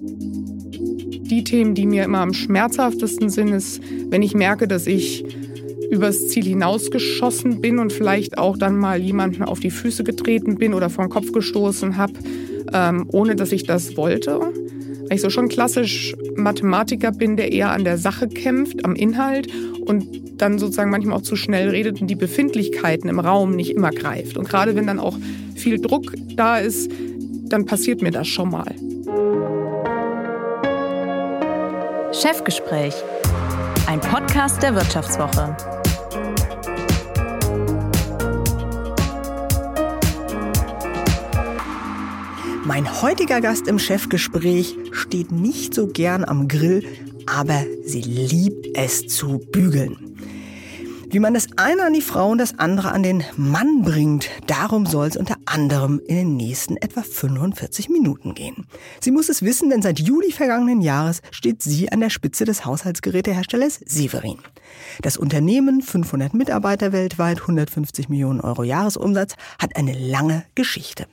Die Themen, die mir immer am schmerzhaftesten sind, ist, wenn ich merke, dass ich übers Ziel hinausgeschossen bin und vielleicht auch dann mal jemanden auf die Füße getreten bin oder vor den Kopf gestoßen habe, ähm, ohne dass ich das wollte. Weil ich so schon klassisch Mathematiker bin, der eher an der Sache kämpft, am Inhalt und dann sozusagen manchmal auch zu schnell redet und die Befindlichkeiten im Raum nicht immer greift. Und gerade wenn dann auch viel Druck da ist, dann passiert mir das schon mal. Chefgespräch, ein Podcast der Wirtschaftswoche. Mein heutiger Gast im Chefgespräch steht nicht so gern am Grill, aber sie liebt es zu bügeln. Wie man das eine an die Frau und das andere an den Mann bringt, darum soll es unter anderem in den nächsten etwa 45 Minuten gehen. Sie muss es wissen, denn seit Juli vergangenen Jahres steht sie an der Spitze des Haushaltsgeräteherstellers Severin. Das Unternehmen, 500 Mitarbeiter weltweit, 150 Millionen Euro Jahresumsatz, hat eine lange Geschichte.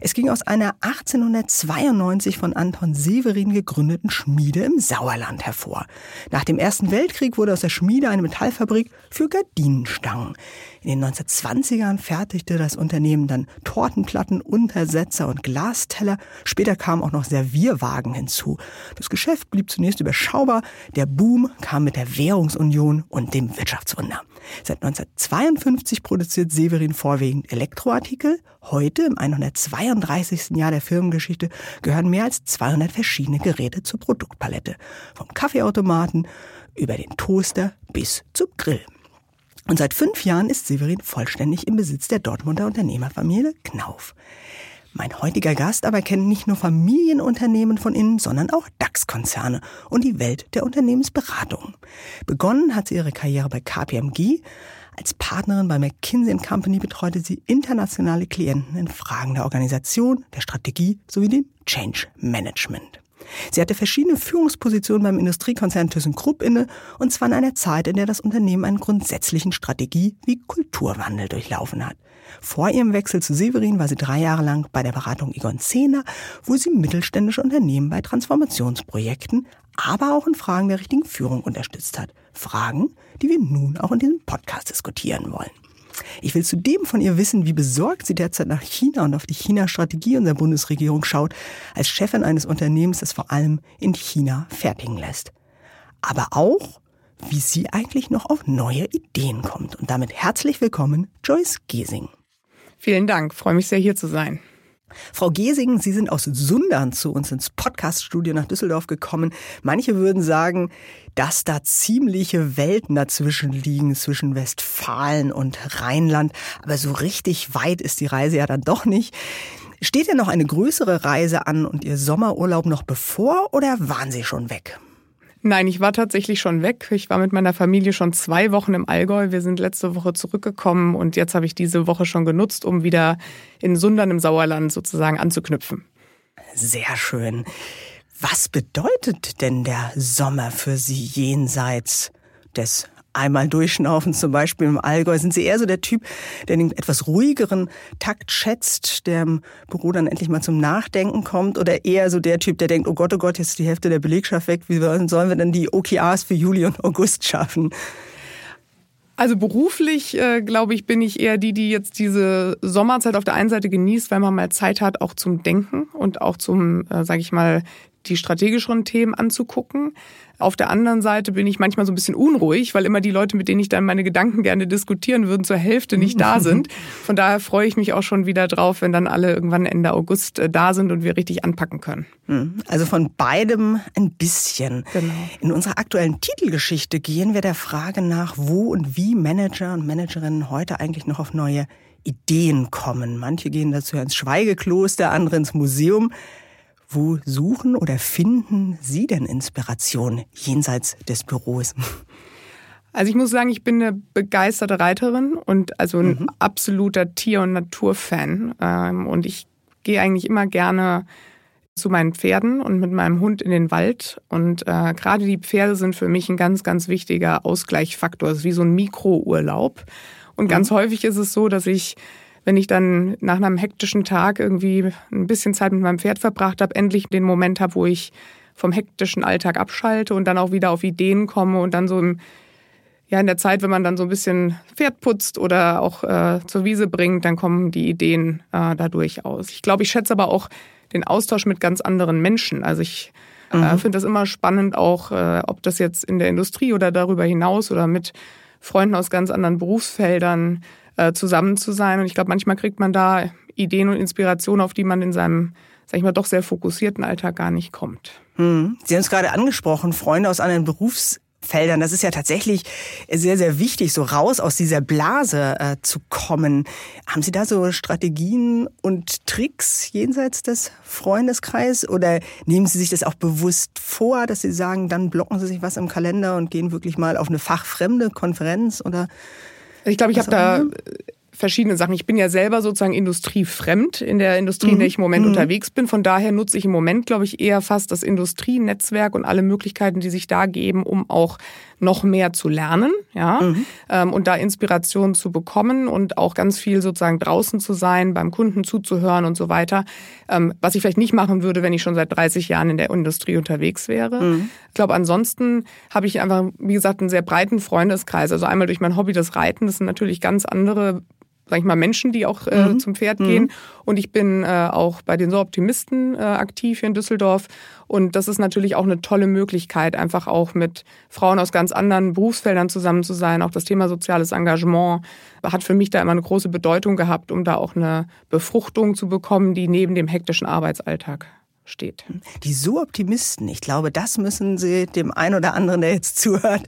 Es ging aus einer 1892 von Anton Severin gegründeten Schmiede im Sauerland hervor. Nach dem Ersten Weltkrieg wurde aus der Schmiede eine Metallfabrik für Gardinenstangen. In den 1920ern fertigte das Unternehmen dann Tortenplatten, Untersetzer und Glasteller. Später kamen auch noch Servierwagen hinzu. Das Geschäft blieb zunächst überschaubar. Der Boom kam mit der Währungsunion und dem Wirtschaftswunder. Seit 1952 produziert Severin vorwiegend Elektroartikel. Heute, im 132. Jahr der Firmengeschichte, gehören mehr als 200 verschiedene Geräte zur Produktpalette. Vom Kaffeeautomaten über den Toaster bis zum Grill. Und seit fünf Jahren ist Severin vollständig im Besitz der Dortmunder Unternehmerfamilie Knauf. Mein heutiger Gast aber kennt nicht nur Familienunternehmen von innen, sondern auch DAX-Konzerne und die Welt der Unternehmensberatung. Begonnen hat sie ihre Karriere bei KPMG. Als Partnerin bei McKinsey Company betreute sie internationale Klienten in Fragen der Organisation, der Strategie sowie dem Change Management. Sie hatte verschiedene Führungspositionen beim Industriekonzern ThyssenKrupp inne, und zwar in einer Zeit, in der das Unternehmen einen grundsätzlichen Strategie- wie Kulturwandel durchlaufen hat. Vor ihrem Wechsel zu Severin war sie drei Jahre lang bei der Beratung Egon Zehner, wo sie mittelständische Unternehmen bei Transformationsprojekten, aber auch in Fragen der richtigen Führung unterstützt hat. Fragen, die wir nun auch in diesem Podcast diskutieren wollen. Ich will zudem von ihr wissen, wie besorgt sie derzeit nach China und auf die China-Strategie unserer Bundesregierung schaut, als Chefin eines Unternehmens, das vor allem in China fertigen lässt. Aber auch, wie sie eigentlich noch auf neue Ideen kommt. Und damit herzlich willkommen, Joyce Gesing. Vielen Dank, freue mich sehr hier zu sein. Frau Gesing, Sie sind aus Sundern zu uns ins Podcaststudio nach Düsseldorf gekommen. Manche würden sagen, dass da ziemliche Welten dazwischen liegen, zwischen Westfalen und Rheinland. Aber so richtig weit ist die Reise ja dann doch nicht. Steht denn noch eine größere Reise an und Ihr Sommerurlaub noch bevor oder waren Sie schon weg? Nein, ich war tatsächlich schon weg. Ich war mit meiner Familie schon zwei Wochen im Allgäu. Wir sind letzte Woche zurückgekommen und jetzt habe ich diese Woche schon genutzt, um wieder in Sundern im Sauerland sozusagen anzuknüpfen. Sehr schön. Was bedeutet denn der Sommer für Sie jenseits des einmal durchschnaufen, zum Beispiel im Allgäu? Sind Sie eher so der Typ, der den etwas ruhigeren Takt schätzt, der im Büro dann endlich mal zum Nachdenken kommt? Oder eher so der Typ, der denkt, oh Gott, oh Gott, jetzt ist die Hälfte der Belegschaft weg, wie sollen wir denn die OKRs für Juli und August schaffen? Also beruflich, äh, glaube ich, bin ich eher die, die jetzt diese Sommerzeit auf der einen Seite genießt, weil man mal Zeit hat, auch zum Denken und auch zum, äh, sage ich mal, die strategischeren Themen anzugucken. Auf der anderen Seite bin ich manchmal so ein bisschen unruhig, weil immer die Leute, mit denen ich dann meine Gedanken gerne diskutieren würden, zur Hälfte nicht da sind. Von daher freue ich mich auch schon wieder drauf, wenn dann alle irgendwann Ende August äh, da sind und wir richtig anpacken können. Hm, also von beidem ein bisschen. Genau. In unserer aktuellen Titelgeschichte gehen wir der Frage nach, wo und wie Manager und Managerinnen heute eigentlich noch auf neue Ideen kommen. Manche gehen dazu ins Schweigekloster, andere ins Museum. Wo suchen oder finden Sie denn Inspiration jenseits des Büros? Also ich muss sagen, ich bin eine begeisterte Reiterin und also ein mhm. absoluter Tier- und Naturfan. Ähm, und ich gehe eigentlich immer gerne zu meinen Pferden und mit meinem Hund in den Wald. Und äh, gerade die Pferde sind für mich ein ganz, ganz wichtiger Ausgleichsfaktor. Es ist wie so ein Mikrourlaub. Und ganz mhm. häufig ist es so, dass ich wenn ich dann nach einem hektischen Tag irgendwie ein bisschen Zeit mit meinem Pferd verbracht habe, endlich den Moment habe, wo ich vom hektischen Alltag abschalte und dann auch wieder auf Ideen komme und dann so im ja, in der Zeit, wenn man dann so ein bisschen Pferd putzt oder auch äh, zur Wiese bringt, dann kommen die Ideen äh, dadurch aus. Ich glaube, ich schätze aber auch den Austausch mit ganz anderen Menschen. Also ich äh, mhm. äh, finde das immer spannend, auch äh, ob das jetzt in der Industrie oder darüber hinaus oder mit Freunden aus ganz anderen Berufsfeldern äh, zusammen zu sein. Und ich glaube, manchmal kriegt man da Ideen und Inspirationen, auf die man in seinem, sag ich mal, doch sehr fokussierten Alltag gar nicht kommt. Hm. Sie haben es gerade angesprochen, Freunde aus anderen Berufsfeldern. Feldern. Das ist ja tatsächlich sehr, sehr wichtig, so raus aus dieser Blase äh, zu kommen. Haben Sie da so Strategien und Tricks jenseits des Freundeskreises oder nehmen Sie sich das auch bewusst vor, dass Sie sagen, dann blocken Sie sich was im Kalender und gehen wirklich mal auf eine fachfremde Konferenz oder? Ich glaube, ich habe da verschiedene Sachen. Ich bin ja selber sozusagen industriefremd in der Industrie, mhm. in der ich im Moment mhm. unterwegs bin. Von daher nutze ich im Moment, glaube ich, eher fast das Industrienetzwerk und alle Möglichkeiten, die sich da geben, um auch noch mehr zu lernen, ja, mhm. ähm, und da Inspiration zu bekommen und auch ganz viel sozusagen draußen zu sein, beim Kunden zuzuhören und so weiter. Ähm, was ich vielleicht nicht machen würde, wenn ich schon seit 30 Jahren in der Industrie unterwegs wäre. Mhm. Ich glaube, ansonsten habe ich einfach, wie gesagt, einen sehr breiten Freundeskreis. Also einmal durch mein Hobby das Reiten, das sind natürlich ganz andere sag ich mal, Menschen, die auch äh, mhm. zum Pferd mhm. gehen. Und ich bin äh, auch bei den So Optimisten äh, aktiv hier in Düsseldorf. Und das ist natürlich auch eine tolle Möglichkeit, einfach auch mit Frauen aus ganz anderen Berufsfeldern zusammen zu sein. Auch das Thema soziales Engagement hat für mich da immer eine große Bedeutung gehabt, um da auch eine Befruchtung zu bekommen, die neben dem hektischen Arbeitsalltag steht. Die So-Optimisten, ich glaube, das müssen Sie dem einen oder anderen, der jetzt zuhört,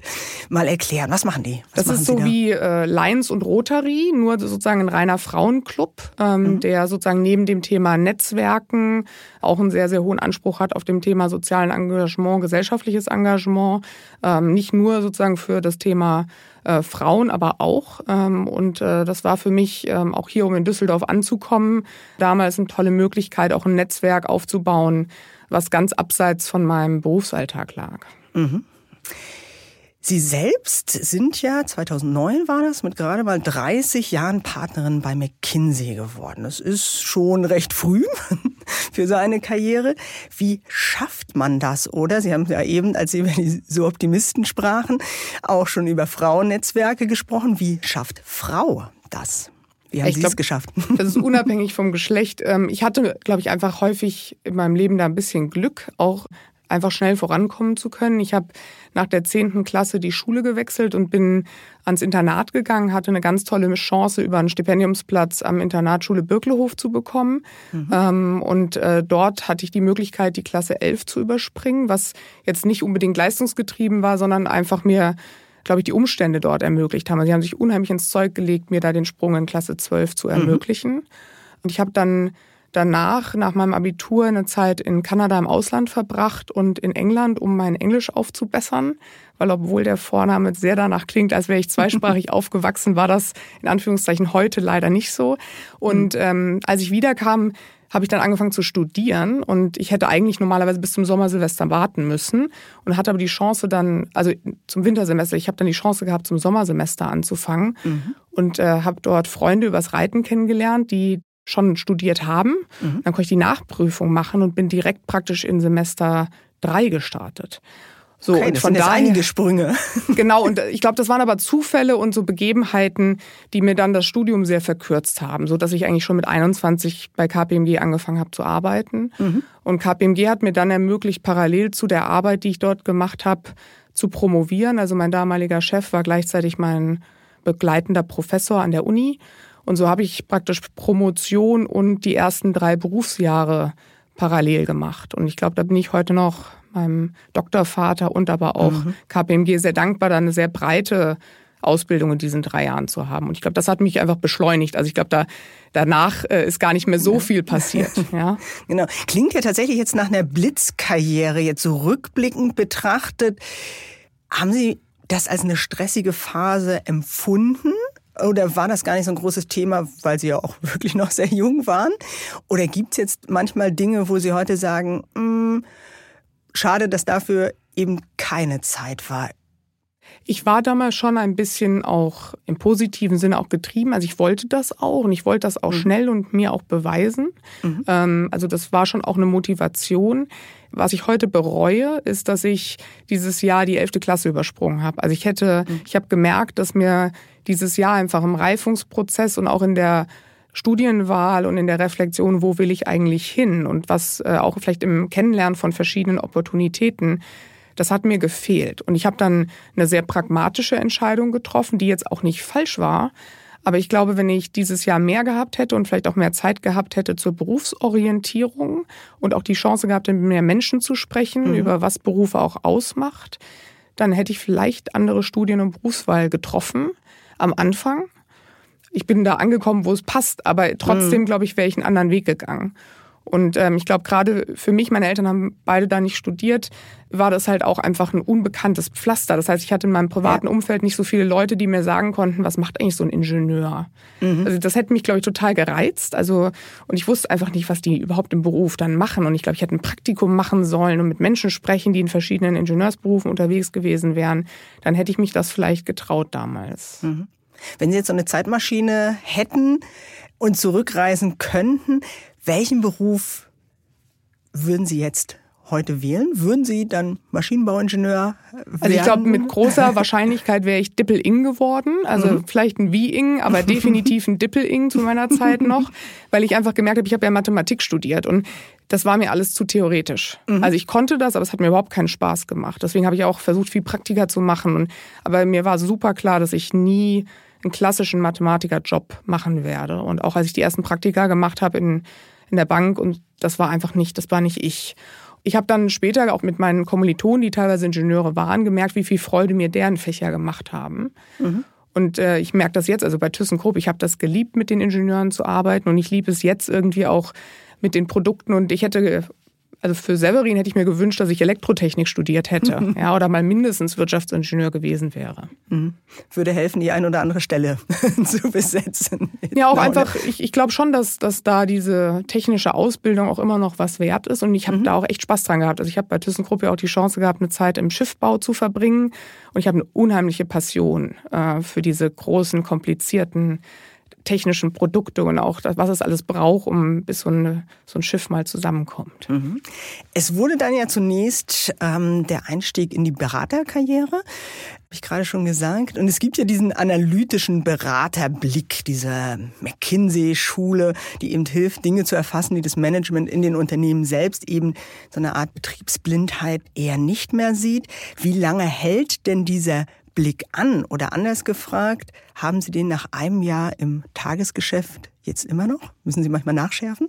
mal erklären. Was machen die? Was das machen ist so wie äh, Lions und Rotary, nur sozusagen ein reiner Frauenclub, ähm, mhm. der sozusagen neben dem Thema Netzwerken auch einen sehr, sehr hohen Anspruch hat auf dem Thema sozialen Engagement, gesellschaftliches Engagement. Ähm, nicht nur sozusagen für das Thema äh, Frauen aber auch. Ähm, und äh, das war für mich ähm, auch hier, um in Düsseldorf anzukommen, damals eine tolle Möglichkeit, auch ein Netzwerk aufzubauen, was ganz abseits von meinem Berufsalltag lag. Mhm. Sie selbst sind ja, 2009 war das, mit gerade mal 30 Jahren Partnerin bei McKinsey geworden. Das ist schon recht früh für so eine Karriere. Wie schafft man das, oder? Sie haben ja eben, als Sie über die so Optimisten sprachen, auch schon über Frauennetzwerke gesprochen. Wie schafft Frau das? Wie haben ich Sie glaub, es geschafft? Das ist unabhängig vom Geschlecht. Ähm, ich hatte, glaube ich, einfach häufig in meinem Leben da ein bisschen Glück, auch einfach schnell vorankommen zu können. Ich habe nach der zehnten Klasse die Schule gewechselt und bin ans Internat gegangen, hatte eine ganz tolle Chance, über einen Stipendiumsplatz am Internatsschule Birklehof zu bekommen. Mhm. Ähm, und äh, dort hatte ich die Möglichkeit, die Klasse 11 zu überspringen, was jetzt nicht unbedingt leistungsgetrieben war, sondern einfach mir glaube ich, die Umstände dort ermöglicht haben. Also sie haben sich unheimlich ins Zeug gelegt, mir da den Sprung in Klasse 12 zu mhm. ermöglichen. Mhm. Und ich habe dann danach, nach meinem Abitur, eine Zeit in Kanada im Ausland verbracht und in England, um mein Englisch aufzubessern. Weil obwohl der Vorname sehr danach klingt, als wäre ich zweisprachig aufgewachsen, war das in Anführungszeichen heute leider nicht so. Und mhm. ähm, als ich wiederkam, habe ich dann angefangen zu studieren und ich hätte eigentlich normalerweise bis zum Sommersilvester warten müssen und hatte aber die Chance dann, also zum Wintersemester, ich habe dann die Chance gehabt, zum Sommersemester anzufangen mhm. und äh, habe dort Freunde übers Reiten kennengelernt, die schon studiert haben. Mhm. Dann konnte ich die Nachprüfung machen und bin direkt praktisch in Semester drei gestartet. So, okay, und von daher einige Sprünge. Genau, und ich glaube, das waren aber Zufälle und so Begebenheiten, die mir dann das Studium sehr verkürzt haben, so dass ich eigentlich schon mit 21 bei KPMG angefangen habe zu arbeiten. Mhm. Und KPMG hat mir dann ermöglicht, parallel zu der Arbeit, die ich dort gemacht habe, zu promovieren. Also mein damaliger Chef war gleichzeitig mein begleitender Professor an der Uni. Und so habe ich praktisch Promotion und die ersten drei Berufsjahre parallel gemacht. Und ich glaube, da bin ich heute noch meinem Doktorvater und aber auch mhm. KPMG sehr dankbar, da eine sehr breite Ausbildung in diesen drei Jahren zu haben. Und ich glaube, das hat mich einfach beschleunigt. Also ich glaube, da danach äh, ist gar nicht mehr so viel passiert. Ja. genau. Klingt ja tatsächlich jetzt nach einer Blitzkarriere, jetzt so rückblickend betrachtet. Haben Sie das als eine stressige Phase empfunden? Oder war das gar nicht so ein großes Thema, weil Sie ja auch wirklich noch sehr jung waren? Oder gibt es jetzt manchmal Dinge, wo Sie heute sagen, mh, hm, schade, dass dafür eben keine Zeit war? Ich war damals schon ein bisschen auch im positiven Sinne auch getrieben. Also ich wollte das auch und ich wollte das auch mhm. schnell und mir auch beweisen. Mhm. Ähm, also das war schon auch eine Motivation. Was ich heute bereue, ist, dass ich dieses Jahr die elfte Klasse übersprungen habe. Also ich hätte, mhm. ich habe gemerkt, dass mir dieses Jahr einfach im Reifungsprozess und auch in der Studienwahl und in der Reflexion, wo will ich eigentlich hin und was äh, auch vielleicht im Kennenlernen von verschiedenen Opportunitäten, das hat mir gefehlt. Und ich habe dann eine sehr pragmatische Entscheidung getroffen, die jetzt auch nicht falsch war. Aber ich glaube, wenn ich dieses Jahr mehr gehabt hätte und vielleicht auch mehr Zeit gehabt hätte zur Berufsorientierung und auch die Chance gehabt, mit mehr Menschen zu sprechen, mhm. über was Berufe auch ausmacht, dann hätte ich vielleicht andere Studien- und Berufswahl getroffen am Anfang. Ich bin da angekommen, wo es passt, aber trotzdem, mhm. glaube ich, wäre ich einen anderen Weg gegangen. Und ähm, ich glaube, gerade für mich, meine Eltern haben beide da nicht studiert, war das halt auch einfach ein unbekanntes Pflaster. Das heißt, ich hatte in meinem privaten. Umfeld nicht so viele Leute, die mir sagen konnten, was macht eigentlich so ein Ingenieur. Mhm. Also das hätte mich, glaube ich, total gereizt. Also und ich wusste einfach nicht, was die überhaupt im Beruf dann machen. Und ich glaube, ich hätte ein Praktikum machen sollen und mit Menschen sprechen, die in verschiedenen Ingenieursberufen unterwegs gewesen wären. Dann hätte ich mich das vielleicht getraut damals. Mhm. Wenn Sie jetzt so eine Zeitmaschine hätten und zurückreisen könnten, welchen Beruf würden Sie jetzt heute wählen? Würden Sie dann Maschinenbauingenieur werden? Also ich glaube, mit großer Wahrscheinlichkeit wäre ich Dippel-Ing geworden. Also mhm. vielleicht ein Wie-Ing, aber definitiv ein Dippel-Ing zu meiner Zeit noch, weil ich einfach gemerkt habe, ich habe ja Mathematik studiert und das war mir alles zu theoretisch. Mhm. Also ich konnte das, aber es hat mir überhaupt keinen Spaß gemacht. Deswegen habe ich auch versucht, viel Praktika zu machen. Aber mir war super klar, dass ich nie einen klassischen Mathematikerjob machen werde. Und auch als ich die ersten Praktika gemacht habe in in der Bank und das war einfach nicht, das war nicht ich. Ich habe dann später auch mit meinen Kommilitonen, die teilweise Ingenieure waren, gemerkt, wie viel Freude mir deren Fächer gemacht haben. Mhm. Und äh, ich merke das jetzt, also bei ThyssenKrupp, ich habe das geliebt, mit den Ingenieuren zu arbeiten und ich liebe es jetzt irgendwie auch mit den Produkten und ich hätte also für Severin hätte ich mir gewünscht, dass ich Elektrotechnik studiert hätte, mhm. ja, oder mal mindestens Wirtschaftsingenieur gewesen wäre. Mhm. Würde helfen, die ein oder andere Stelle zu besetzen. Ja, auch einfach, ich, ich glaube schon, dass, dass da diese technische Ausbildung auch immer noch was wert ist und ich habe mhm. da auch echt Spaß dran gehabt. Also ich habe bei ThyssenKrupp ja auch die Chance gehabt, eine Zeit im Schiffbau zu verbringen und ich habe eine unheimliche Passion äh, für diese großen, komplizierten technischen Produkte und auch was es alles braucht, um bis so, eine, so ein Schiff mal zusammenkommt. Mhm. Es wurde dann ja zunächst ähm, der Einstieg in die Beraterkarriere, habe ich gerade schon gesagt. Und es gibt ja diesen analytischen Beraterblick, diese McKinsey-Schule, die eben hilft, Dinge zu erfassen, die das Management in den Unternehmen selbst eben so eine Art Betriebsblindheit eher nicht mehr sieht. Wie lange hält denn dieser Blick an? Oder anders gefragt, haben Sie den nach einem Jahr im Tagesgeschäft jetzt immer noch? Müssen Sie manchmal nachschärfen?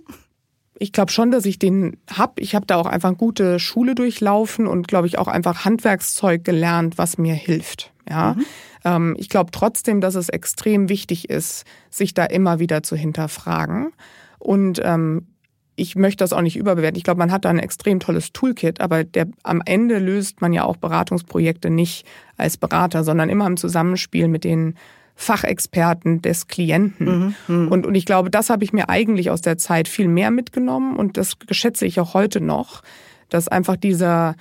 Ich glaube schon, dass ich den hab. Ich habe da auch einfach gute Schule durchlaufen und glaube ich auch einfach Handwerkszeug gelernt, was mir hilft. Ja, mhm. ähm, ich glaube trotzdem, dass es extrem wichtig ist, sich da immer wieder zu hinterfragen. Und ähm, ich möchte das auch nicht überbewerten. Ich glaube, man hat da ein extrem tolles Toolkit, aber der, am Ende löst man ja auch Beratungsprojekte nicht als Berater, sondern immer im Zusammenspiel mit den Fachexperten des Klienten. Mhm, mh. und, und ich glaube, das habe ich mir eigentlich aus der Zeit viel mehr mitgenommen und das schätze ich auch heute noch, dass einfach dieser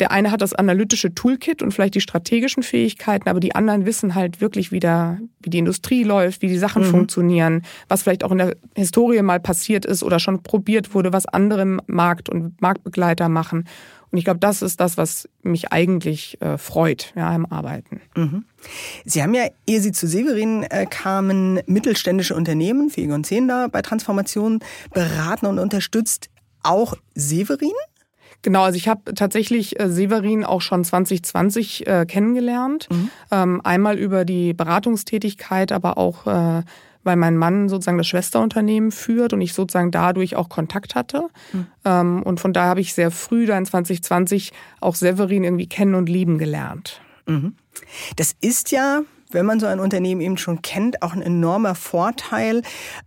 der eine hat das analytische Toolkit und vielleicht die strategischen Fähigkeiten, aber die anderen wissen halt wirklich, wie, der, wie die Industrie läuft, wie die Sachen mhm. funktionieren, was vielleicht auch in der Historie mal passiert ist oder schon probiert wurde, was andere Markt- und Marktbegleiter machen. Und ich glaube, das ist das, was mich eigentlich äh, freut ja, im Arbeiten. Mhm. Sie haben ja, ehe Sie zu Severin äh, kamen, mittelständische Unternehmen, Fege und Zehnder, bei Transformationen beraten und unterstützt. Auch Severin? Genau, also ich habe tatsächlich äh, Severin auch schon 2020 äh, kennengelernt. Mhm. Ähm, einmal über die Beratungstätigkeit, aber auch äh, weil mein Mann sozusagen das Schwesterunternehmen führt und ich sozusagen dadurch auch Kontakt hatte. Mhm. Ähm, und von daher habe ich sehr früh dann 2020 auch Severin irgendwie kennen und lieben gelernt. Mhm. Das ist ja wenn man so ein Unternehmen eben schon kennt, auch ein enormer Vorteil,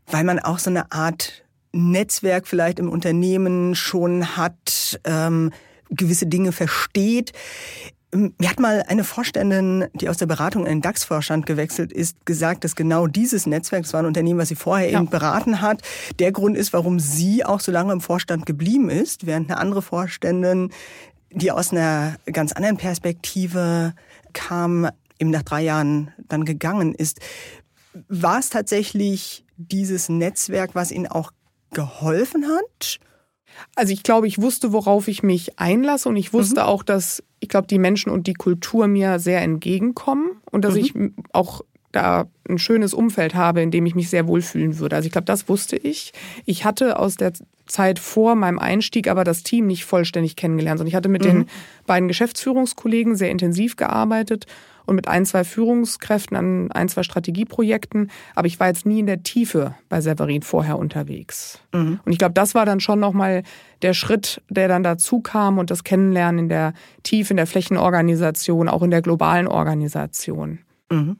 weil man auch so eine Art Netzwerk vielleicht im Unternehmen schon hat, ähm, gewisse Dinge versteht. Mir hat mal eine Vorständin, die aus der Beratung in den DAX-Vorstand gewechselt ist, gesagt, dass genau dieses Netzwerk, das war ein Unternehmen, was sie vorher ja. eben beraten hat, der Grund ist, warum sie auch so lange im Vorstand geblieben ist, während eine andere Vorständin, die aus einer ganz anderen Perspektive kam, eben nach drei Jahren dann gegangen ist. War es tatsächlich dieses Netzwerk, was Ihnen auch geholfen hat? Also ich glaube, ich wusste, worauf ich mich einlasse und ich wusste mhm. auch, dass ich glaube, die Menschen und die Kultur mir sehr entgegenkommen und dass mhm. ich auch da ein schönes Umfeld habe, in dem ich mich sehr wohlfühlen würde. Also ich glaube, das wusste ich. Ich hatte aus der Zeit vor meinem Einstieg aber das Team nicht vollständig kennengelernt, sondern ich hatte mit mhm. den beiden Geschäftsführungskollegen sehr intensiv gearbeitet und mit ein, zwei Führungskräften an ein, zwei Strategieprojekten. Aber ich war jetzt nie in der Tiefe bei Severin vorher unterwegs. Mhm. Und ich glaube, das war dann schon nochmal der Schritt, der dann dazu kam und das Kennenlernen in der Tiefe, in der Flächenorganisation, auch in der globalen Organisation. Mhm.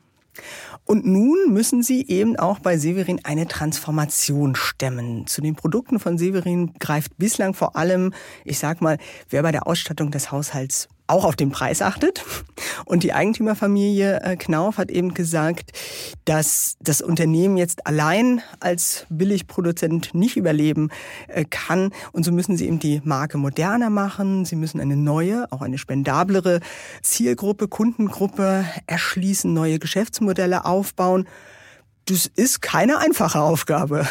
Und nun müssen Sie eben auch bei Severin eine Transformation stemmen. Zu den Produkten von Severin greift bislang vor allem, ich sag mal, wer bei der Ausstattung des Haushalts auch auf den Preis achtet. Und die Eigentümerfamilie äh, Knauf hat eben gesagt, dass das Unternehmen jetzt allein als Billigproduzent nicht überleben äh, kann. Und so müssen sie eben die Marke moderner machen. Sie müssen eine neue, auch eine spendablere Zielgruppe, Kundengruppe erschließen, neue Geschäftsmodelle aufbauen. Das ist keine einfache Aufgabe.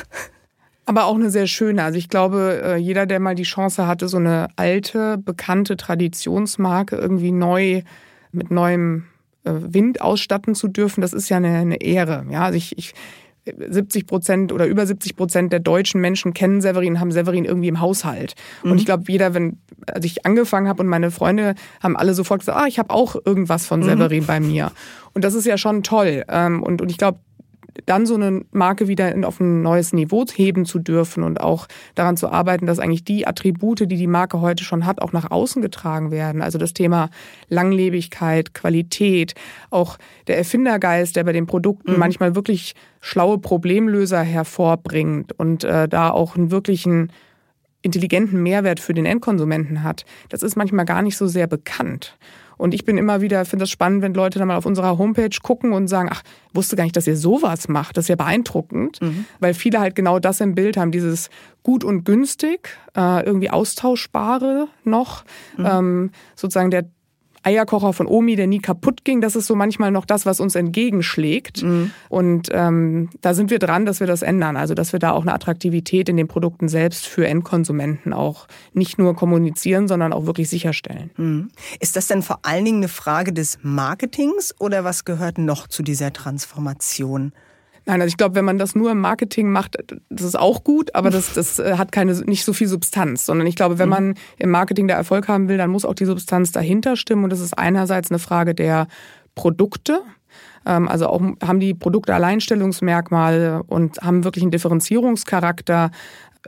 Aber auch eine sehr schöne. Also ich glaube, äh, jeder, der mal die Chance hatte, so eine alte, bekannte Traditionsmarke irgendwie neu mit neuem äh, Wind ausstatten zu dürfen, das ist ja eine, eine Ehre. Ja, also ich, ich 70 Prozent oder über 70 Prozent der deutschen Menschen kennen Severin, haben Severin irgendwie im Haushalt. Mhm. Und ich glaube, jeder, wenn als ich angefangen habe und meine Freunde haben alle sofort gesagt, ah, ich habe auch irgendwas von mhm. Severin mhm. bei mir. Und das ist ja schon toll. Ähm, und, und ich glaube, dann so eine Marke wieder auf ein neues Niveau heben zu dürfen und auch daran zu arbeiten, dass eigentlich die Attribute, die die Marke heute schon hat, auch nach außen getragen werden. Also das Thema Langlebigkeit, Qualität, auch der Erfindergeist, der bei den Produkten mhm. manchmal wirklich schlaue Problemlöser hervorbringt und äh, da auch einen wirklichen intelligenten Mehrwert für den Endkonsumenten hat. Das ist manchmal gar nicht so sehr bekannt. Und ich bin immer wieder, finde das spannend, wenn Leute dann mal auf unserer Homepage gucken und sagen, ach, wusste gar nicht, dass ihr sowas macht. Das ist ja beeindruckend, mhm. weil viele halt genau das im Bild haben, dieses gut und günstig, äh, irgendwie austauschbare noch, mhm. ähm, sozusagen der Eierkocher von Omi, der nie kaputt ging. Das ist so manchmal noch das, was uns entgegenschlägt. Mhm. Und ähm, da sind wir dran, dass wir das ändern. Also dass wir da auch eine Attraktivität in den Produkten selbst für Endkonsumenten auch nicht nur kommunizieren, sondern auch wirklich sicherstellen. Mhm. Ist das denn vor allen Dingen eine Frage des Marketings oder was gehört noch zu dieser Transformation? Nein, also ich glaube, wenn man das nur im Marketing macht, das ist auch gut, aber das, das äh, hat keine, nicht so viel Substanz, sondern ich glaube, wenn mhm. man im Marketing da Erfolg haben will, dann muss auch die Substanz dahinter stimmen und das ist einerseits eine Frage der Produkte, ähm, also auch haben die Produkte Alleinstellungsmerkmale und haben wirklich einen Differenzierungscharakter,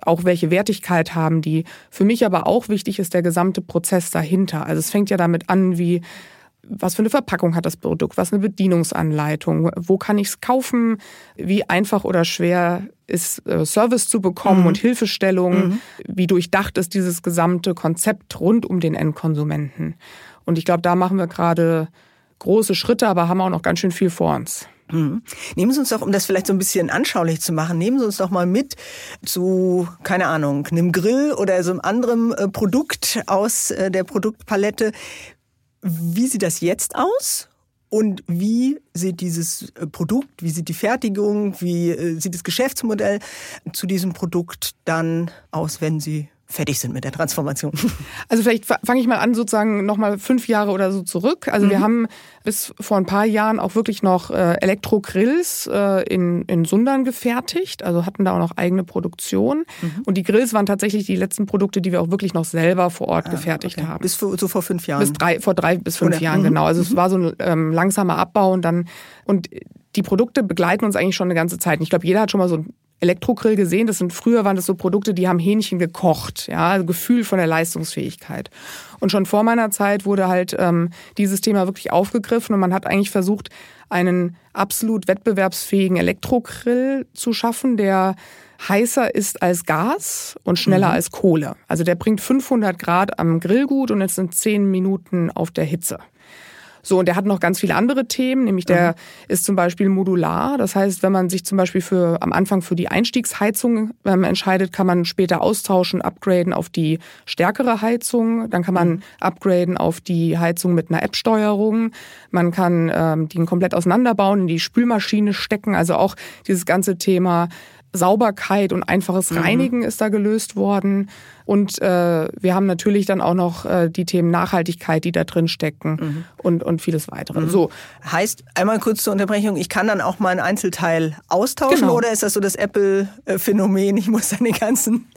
auch welche Wertigkeit haben die. Für mich aber auch wichtig ist der gesamte Prozess dahinter. Also es fängt ja damit an, wie was für eine Verpackung hat das Produkt, was eine Bedienungsanleitung, wo kann ich es kaufen, wie einfach oder schwer ist äh, Service zu bekommen mhm. und Hilfestellung, mhm. wie durchdacht ist dieses gesamte Konzept rund um den Endkonsumenten. Und ich glaube, da machen wir gerade große Schritte, aber haben auch noch ganz schön viel vor uns. Mhm. Nehmen Sie uns doch, um das vielleicht so ein bisschen anschaulich zu machen, nehmen Sie uns doch mal mit zu, keine Ahnung, einem Grill oder so einem anderen äh, Produkt aus äh, der Produktpalette. Wie sieht das jetzt aus? Und wie sieht dieses äh, Produkt, wie sieht die Fertigung, wie äh, sieht das Geschäftsmodell zu diesem Produkt dann aus, wenn Sie fertig sind mit der Transformation. Also vielleicht fange ich mal an, sozusagen nochmal fünf Jahre oder so zurück. Also mhm. wir haben bis vor ein paar Jahren auch wirklich noch äh, Elektrogrills äh, in, in Sundern gefertigt, also hatten da auch noch eigene Produktion. Mhm. Und die Grills waren tatsächlich die letzten Produkte, die wir auch wirklich noch selber vor Ort ah, gefertigt okay. haben. Bis vor, so vor fünf Jahren? Bis drei, vor drei bis fünf oder? Jahren, mhm. genau. Also es mhm. war so ein ähm, langsamer Abbau und dann und die Produkte begleiten uns eigentlich schon eine ganze Zeit. Und ich glaube, jeder hat schon mal so ein Elektrogrill gesehen. Das sind früher waren das so Produkte, die haben Hähnchen gekocht, ja, also Gefühl von der Leistungsfähigkeit. Und schon vor meiner Zeit wurde halt ähm, dieses Thema wirklich aufgegriffen und man hat eigentlich versucht, einen absolut wettbewerbsfähigen Elektrogrill zu schaffen, der heißer ist als Gas und schneller mhm. als Kohle. Also der bringt 500 Grad am Grillgut und es sind 10 Minuten auf der Hitze. So, und der hat noch ganz viele andere Themen, nämlich der mhm. ist zum Beispiel modular. Das heißt, wenn man sich zum Beispiel für am Anfang für die Einstiegsheizung ähm, entscheidet, kann man später austauschen, upgraden auf die stärkere Heizung. Dann kann man mhm. upgraden auf die Heizung mit einer App-Steuerung. Man kann ähm, die komplett auseinanderbauen, in die Spülmaschine stecken. Also auch dieses ganze Thema Sauberkeit und einfaches mhm. Reinigen mhm. ist da gelöst worden. Und äh, wir haben natürlich dann auch noch äh, die Themen Nachhaltigkeit, die da drin stecken mhm. und, und vieles weitere. Mhm. So. Heißt, einmal kurz zur Unterbrechung, ich kann dann auch mal ein Einzelteil austauschen genau. oder ist das so das Apple-Phänomen? Ich muss dann die ganzen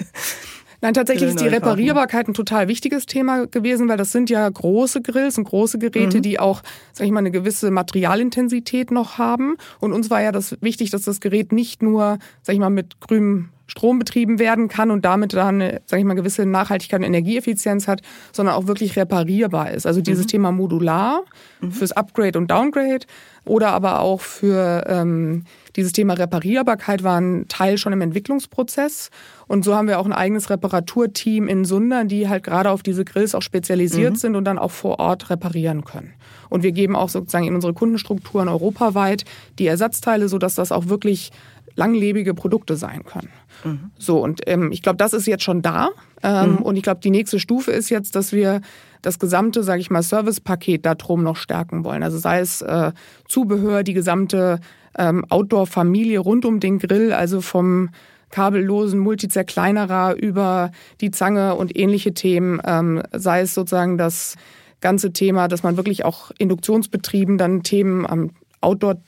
Nein, tatsächlich ist die Reparierbarkeit ein total wichtiges Thema gewesen, weil das sind ja große Grills und große Geräte, mhm. die auch, sag ich mal, eine gewisse Materialintensität noch haben. Und uns war ja das wichtig, dass das Gerät nicht nur, sag ich mal, mit grünem Strom betrieben werden kann und damit dann, sage ich mal, gewisse Nachhaltigkeit und Energieeffizienz hat, sondern auch wirklich reparierbar ist. Also dieses mhm. Thema modular mhm. fürs Upgrade und Downgrade oder aber auch für ähm, dieses Thema Reparierbarkeit war ein Teil schon im Entwicklungsprozess. Und so haben wir auch ein eigenes Reparaturteam in Sundern, die halt gerade auf diese Grills auch spezialisiert mhm. sind und dann auch vor Ort reparieren können. Und wir geben auch sozusagen in unsere Kundenstrukturen europaweit die Ersatzteile, sodass das auch wirklich langlebige Produkte sein können. Mhm. So, und ähm, ich glaube, das ist jetzt schon da. Ähm, mhm. Und ich glaube, die nächste Stufe ist jetzt, dass wir das gesamte, sage ich mal, Servicepaket darum noch stärken wollen. Also sei es äh, Zubehör, die gesamte ähm, Outdoor-Familie rund um den Grill, also vom kabellosen Multizerkleinerer über die Zange und ähnliche Themen, ähm, sei es sozusagen das ganze Thema, dass man wirklich auch Induktionsbetrieben dann Themen am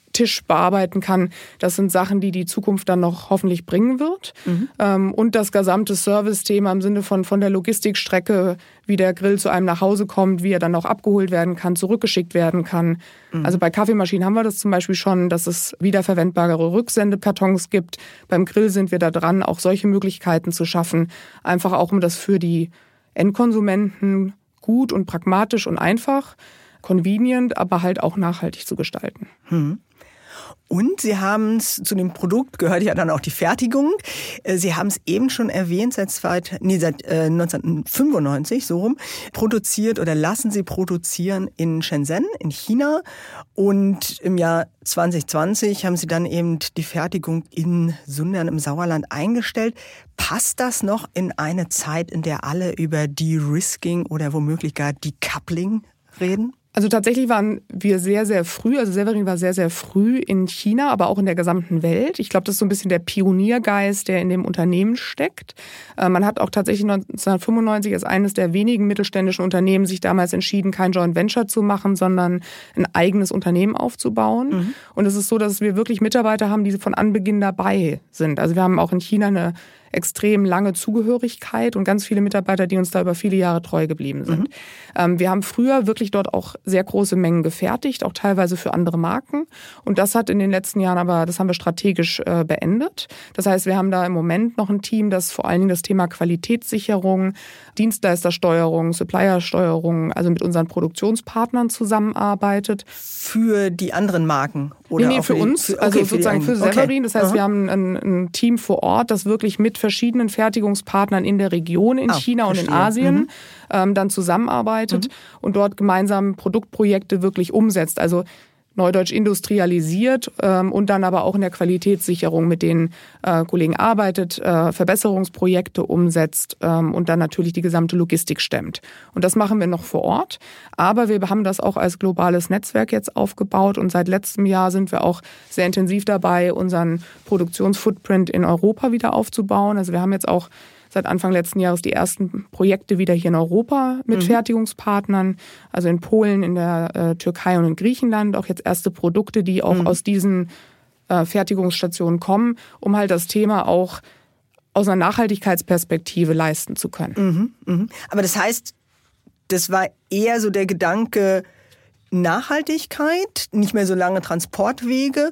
Outdoor-Tisch bearbeiten kann. Das sind Sachen, die die Zukunft dann noch hoffentlich bringen wird. Mhm. Ähm, und das gesamte Service-Thema im Sinne von, von der Logistikstrecke, wie der Grill zu einem nach Hause kommt, wie er dann auch abgeholt werden kann, zurückgeschickt werden kann. Mhm. Also bei Kaffeemaschinen haben wir das zum Beispiel schon, dass es wiederverwendbare Rücksendekartons gibt. Beim Grill sind wir da dran, auch solche Möglichkeiten zu schaffen. Einfach auch, um das für die Endkonsumenten gut und pragmatisch und einfach convenient, aber halt auch nachhaltig zu gestalten. Hm. Und Sie haben es zu dem Produkt gehört ja dann auch die Fertigung. Äh, Sie haben es eben schon erwähnt, seit, zweit, nee, seit äh, 1995 so rum produziert oder lassen Sie produzieren in Shenzhen in China und im Jahr 2020 haben Sie dann eben die Fertigung in Sundern im Sauerland eingestellt. Passt das noch in eine Zeit, in der alle über De-Risking oder womöglich gar Decoupling reden? Also tatsächlich waren wir sehr, sehr früh, also Severin war sehr, sehr früh in China, aber auch in der gesamten Welt. Ich glaube, das ist so ein bisschen der Pioniergeist, der in dem Unternehmen steckt. Äh, man hat auch tatsächlich 1995 als eines der wenigen mittelständischen Unternehmen sich damals entschieden, kein Joint Venture zu machen, sondern ein eigenes Unternehmen aufzubauen. Mhm. Und es ist so, dass wir wirklich Mitarbeiter haben, die von Anbeginn dabei sind. Also wir haben auch in China eine extrem lange Zugehörigkeit und ganz viele Mitarbeiter, die uns da über viele Jahre treu geblieben sind. Mhm. Ähm, wir haben früher wirklich dort auch sehr große Mengen gefertigt, auch teilweise für andere Marken. Und das hat in den letzten Jahren aber, das haben wir strategisch äh, beendet. Das heißt, wir haben da im Moment noch ein Team, das vor allen Dingen das Thema Qualitätssicherung, Dienstleistersteuerung, Suppliersteuerung, also mit unseren Produktionspartnern zusammenarbeitet. Für die anderen Marken? Oder nee, nee, für uns, also okay, sozusagen für, für Severin. Okay. Das heißt, Aha. wir haben ein, ein, Team vor Ort, das wirklich mit verschiedenen Fertigungspartnern in der Region, in ah, China verstehe. und in Asien, mhm. ähm, dann zusammenarbeitet mhm. und dort gemeinsam Produktprojekte wirklich umsetzt. Also Neudeutsch industrialisiert ähm, und dann aber auch in der Qualitätssicherung mit den äh, Kollegen arbeitet, äh, Verbesserungsprojekte umsetzt ähm, und dann natürlich die gesamte Logistik stemmt. Und das machen wir noch vor Ort. Aber wir haben das auch als globales Netzwerk jetzt aufgebaut und seit letztem Jahr sind wir auch sehr intensiv dabei, unseren Produktionsfootprint in Europa wieder aufzubauen. Also wir haben jetzt auch seit Anfang letzten Jahres die ersten Projekte wieder hier in Europa mit mhm. Fertigungspartnern, also in Polen, in der äh, Türkei und in Griechenland, auch jetzt erste Produkte, die auch mhm. aus diesen äh, Fertigungsstationen kommen, um halt das Thema auch aus einer Nachhaltigkeitsperspektive leisten zu können. Mhm, mh. Aber das heißt, das war eher so der Gedanke Nachhaltigkeit, nicht mehr so lange Transportwege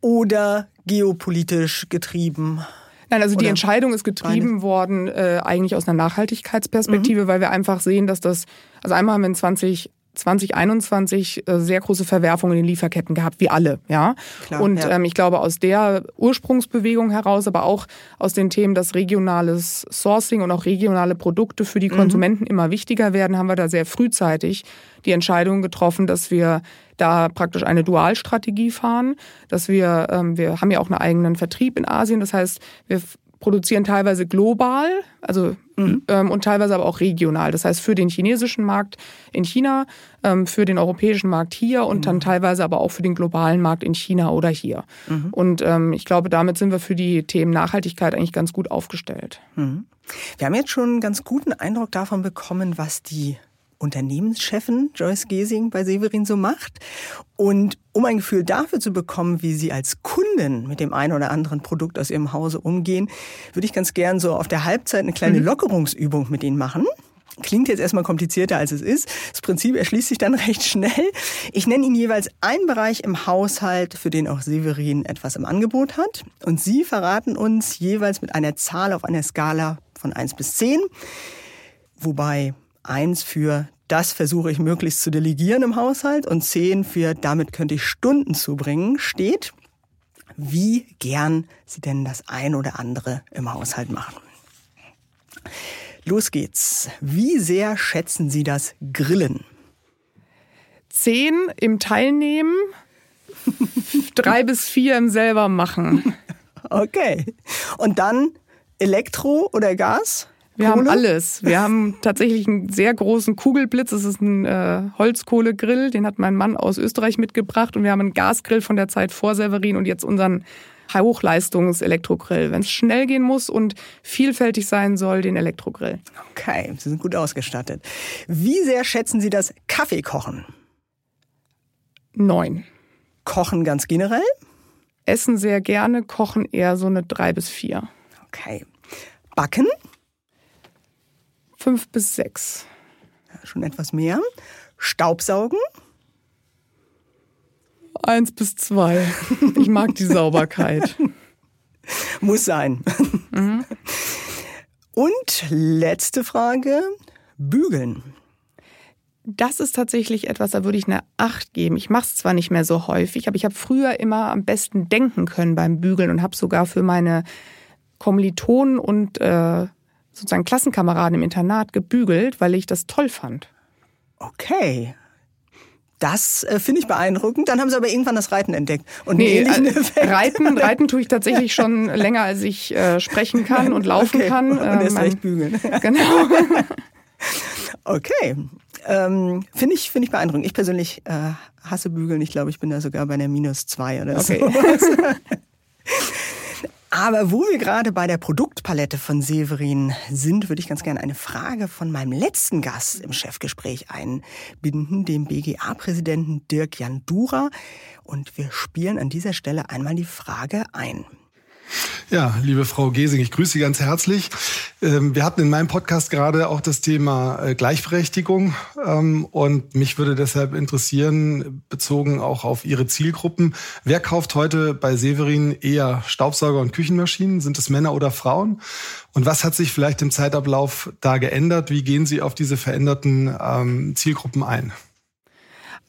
oder geopolitisch getrieben? Nein, also die Entscheidung ist getrieben beides? worden äh, eigentlich aus einer Nachhaltigkeitsperspektive, mhm. weil wir einfach sehen, dass das, also einmal haben wir in 20 2021 äh, sehr große Verwerfungen in den Lieferketten gehabt, wie alle, ja. Klar, und ja. Ähm, ich glaube, aus der Ursprungsbewegung heraus, aber auch aus den Themen, dass regionales Sourcing und auch regionale Produkte für die mhm. Konsumenten mhm. immer wichtiger werden, haben wir da sehr frühzeitig die Entscheidung getroffen, dass wir da praktisch eine Dualstrategie fahren, dass wir, ähm, wir haben ja auch einen eigenen Vertrieb in Asien, das heißt, wir produzieren teilweise global, also mhm. ähm, und teilweise aber auch regional. Das heißt für den chinesischen Markt in China, ähm, für den europäischen Markt hier und mhm. dann teilweise aber auch für den globalen Markt in China oder hier. Mhm. Und ähm, ich glaube, damit sind wir für die Themen Nachhaltigkeit eigentlich ganz gut aufgestellt. Mhm. Wir haben jetzt schon einen ganz guten Eindruck davon bekommen, was die Unternehmenschefin Joyce Gesing bei Severin so macht. Und um ein Gefühl dafür zu bekommen, wie Sie als Kunden mit dem einen oder anderen Produkt aus Ihrem Hause umgehen, würde ich ganz gern so auf der Halbzeit eine kleine mhm. Lockerungsübung mit Ihnen machen. Klingt jetzt erstmal komplizierter, als es ist. Das Prinzip erschließt sich dann recht schnell. Ich nenne Ihnen jeweils einen Bereich im Haushalt, für den auch Severin etwas im Angebot hat. Und Sie verraten uns jeweils mit einer Zahl auf einer Skala von 1 bis 10, wobei Eins für das versuche ich möglichst zu delegieren im Haushalt und zehn für damit könnte ich Stunden zubringen steht, wie gern Sie denn das ein oder andere im Haushalt machen. Los geht's. Wie sehr schätzen Sie das Grillen? Zehn im Teilnehmen, drei bis vier im selber machen. Okay. Und dann Elektro oder Gas? Wir haben alles. Wir haben tatsächlich einen sehr großen Kugelblitz. Das ist ein äh, Holzkohlegrill, den hat mein Mann aus Österreich mitgebracht. Und wir haben einen Gasgrill von der Zeit vor Severin und jetzt unseren Hochleistungs-Elektrogrill. Wenn es schnell gehen muss und vielfältig sein soll, den Elektrogrill. Okay, Sie sind gut ausgestattet. Wie sehr schätzen Sie das Kaffeekochen? Neun. Kochen ganz generell? Essen sehr gerne, kochen eher so eine drei bis vier. Okay. Backen? Fünf bis sechs. Ja, schon etwas mehr. Staubsaugen? Eins bis zwei. Ich mag die Sauberkeit. Muss sein. Mhm. Und letzte Frage. Bügeln. Das ist tatsächlich etwas, da würde ich eine Acht geben. Ich mache es zwar nicht mehr so häufig, aber ich habe früher immer am besten denken können beim Bügeln und habe sogar für meine Kommilitonen und äh, sozusagen Klassenkameraden im Internat gebügelt, weil ich das toll fand. Okay. Das äh, finde ich beeindruckend. Dann haben sie aber irgendwann das Reiten entdeckt. Und nee, äh, Reiten, Reiten tue ich tatsächlich schon länger, als ich äh, sprechen kann und laufen okay. kann. Und erst ähm, recht bügeln. Genau. okay. Ähm, finde ich, finde ich beeindruckend. Ich persönlich äh, hasse Bügeln. Ich glaube, ich bin da sogar bei einer Minus zwei oder okay. so. Aber wo wir gerade bei der Produktpalette von Severin sind, würde ich ganz gerne eine Frage von meinem letzten Gast im Chefgespräch einbinden, dem BGA-Präsidenten Dirk Jan Dura. Und wir spielen an dieser Stelle einmal die Frage ein. Ja, liebe Frau Gesing, ich grüße Sie ganz herzlich. Ähm, wir hatten in meinem Podcast gerade auch das Thema äh, Gleichberechtigung ähm, und mich würde deshalb interessieren, bezogen auch auf Ihre Zielgruppen, wer kauft heute bei Severin eher Staubsauger und Küchenmaschinen? Sind es Männer oder Frauen? Und was hat sich vielleicht im Zeitablauf da geändert? Wie gehen Sie auf diese veränderten ähm, Zielgruppen ein?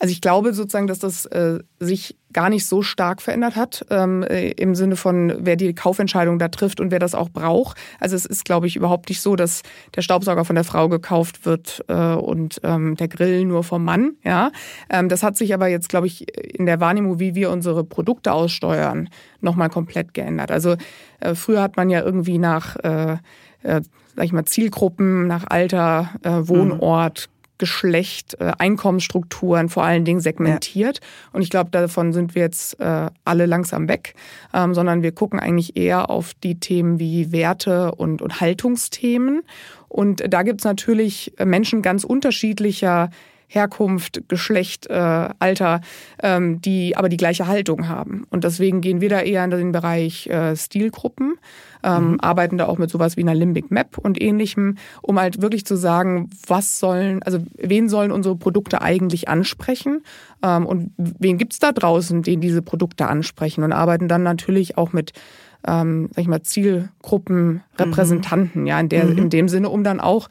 Also ich glaube sozusagen, dass das äh, sich gar nicht so stark verändert hat, ähm, äh, im Sinne von, wer die Kaufentscheidung da trifft und wer das auch braucht. Also es ist, glaube ich, überhaupt nicht so, dass der Staubsauger von der Frau gekauft wird äh, und ähm, der Grill nur vom Mann. Ja, ähm, Das hat sich aber jetzt, glaube ich, in der Wahrnehmung, wie wir unsere Produkte aussteuern, nochmal komplett geändert. Also äh, früher hat man ja irgendwie nach... Äh, äh, sag ich mal, Zielgruppen nach Alter, äh, Wohnort, mhm. Geschlecht, äh, Einkommensstrukturen vor allen Dingen segmentiert. Ja. Und ich glaube, davon sind wir jetzt äh, alle langsam weg, ähm, sondern wir gucken eigentlich eher auf die Themen wie Werte und, und Haltungsthemen. Und da gibt es natürlich Menschen ganz unterschiedlicher Herkunft, Geschlecht, äh, Alter, ähm, die aber die gleiche Haltung haben. Und deswegen gehen wir da eher in den Bereich äh, Stilgruppen, ähm, mhm. arbeiten da auch mit sowas wie einer Limbic Map und ähnlichem, um halt wirklich zu sagen, was sollen, also wen sollen unsere Produkte eigentlich ansprechen ähm, und wen gibt's da draußen, den diese Produkte ansprechen und arbeiten dann natürlich auch mit ähm, sag ich mal, Zielgruppen, Repräsentanten, mhm. ja, in, der, mhm. in dem Sinne, um dann auch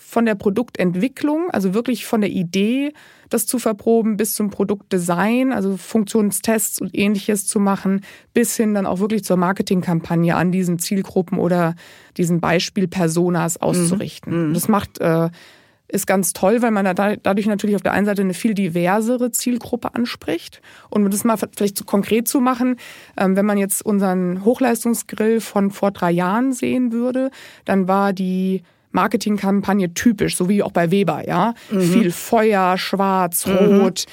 von der Produktentwicklung, also wirklich von der Idee, das zu verproben, bis zum Produktdesign, also Funktionstests und ähnliches zu machen, bis hin dann auch wirklich zur Marketingkampagne an diesen Zielgruppen oder diesen Beispielpersonas auszurichten. Mhm. Das macht äh, ist ganz toll, weil man da dadurch natürlich auf der einen Seite eine viel diversere Zielgruppe anspricht. Und um das mal vielleicht so konkret zu machen, ähm, wenn man jetzt unseren Hochleistungsgrill von vor drei Jahren sehen würde, dann war die Marketingkampagne typisch, so wie auch bei Weber, ja. Mhm. Viel Feuer, Schwarz. Rot. Mhm.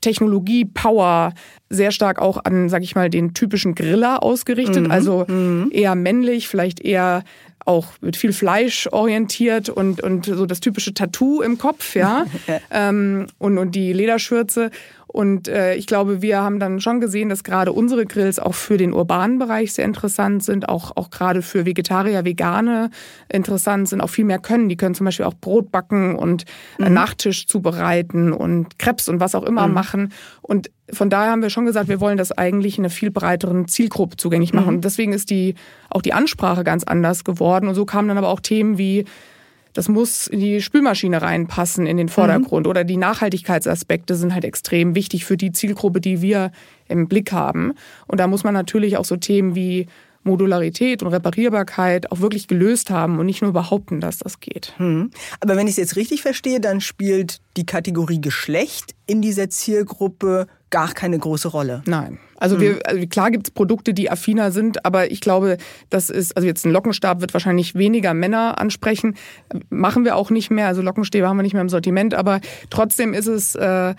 Technologie, Power, sehr stark auch an, sag ich mal, den typischen Griller ausgerichtet. Mhm. Also mhm. eher männlich, vielleicht eher auch mit viel Fleisch orientiert und, und so das typische Tattoo im Kopf, ja. ähm, und, und die Lederschürze. Und äh, ich glaube, wir haben dann schon gesehen, dass gerade unsere Grills auch für den urbanen Bereich sehr interessant sind, auch, auch gerade für Vegetarier, Vegane interessant sind, auch viel mehr können. Die können zum Beispiel auch Brot backen und mhm. Nachtisch zubereiten und Krebs und was auch immer mhm. machen. Und von daher haben wir schon gesagt, wir wollen das eigentlich in einer viel breiteren Zielgruppe zugänglich machen. Mhm. Und deswegen ist die, auch die Ansprache ganz anders geworden. Und so kamen dann aber auch Themen wie, das muss in die Spülmaschine reinpassen, in den Vordergrund. Mhm. Oder die Nachhaltigkeitsaspekte sind halt extrem wichtig für die Zielgruppe, die wir im Blick haben. Und da muss man natürlich auch so Themen wie Modularität und Reparierbarkeit auch wirklich gelöst haben und nicht nur behaupten, dass das geht. Hm. Aber wenn ich es jetzt richtig verstehe, dann spielt die Kategorie Geschlecht in dieser Zielgruppe gar keine große Rolle. Nein. Also, wir, also klar gibt es Produkte, die affiner sind, aber ich glaube, das ist, also jetzt ein Lockenstab wird wahrscheinlich weniger Männer ansprechen. Machen wir auch nicht mehr. Also Lockenstäbe haben wir nicht mehr im Sortiment, aber trotzdem ist es. Äh,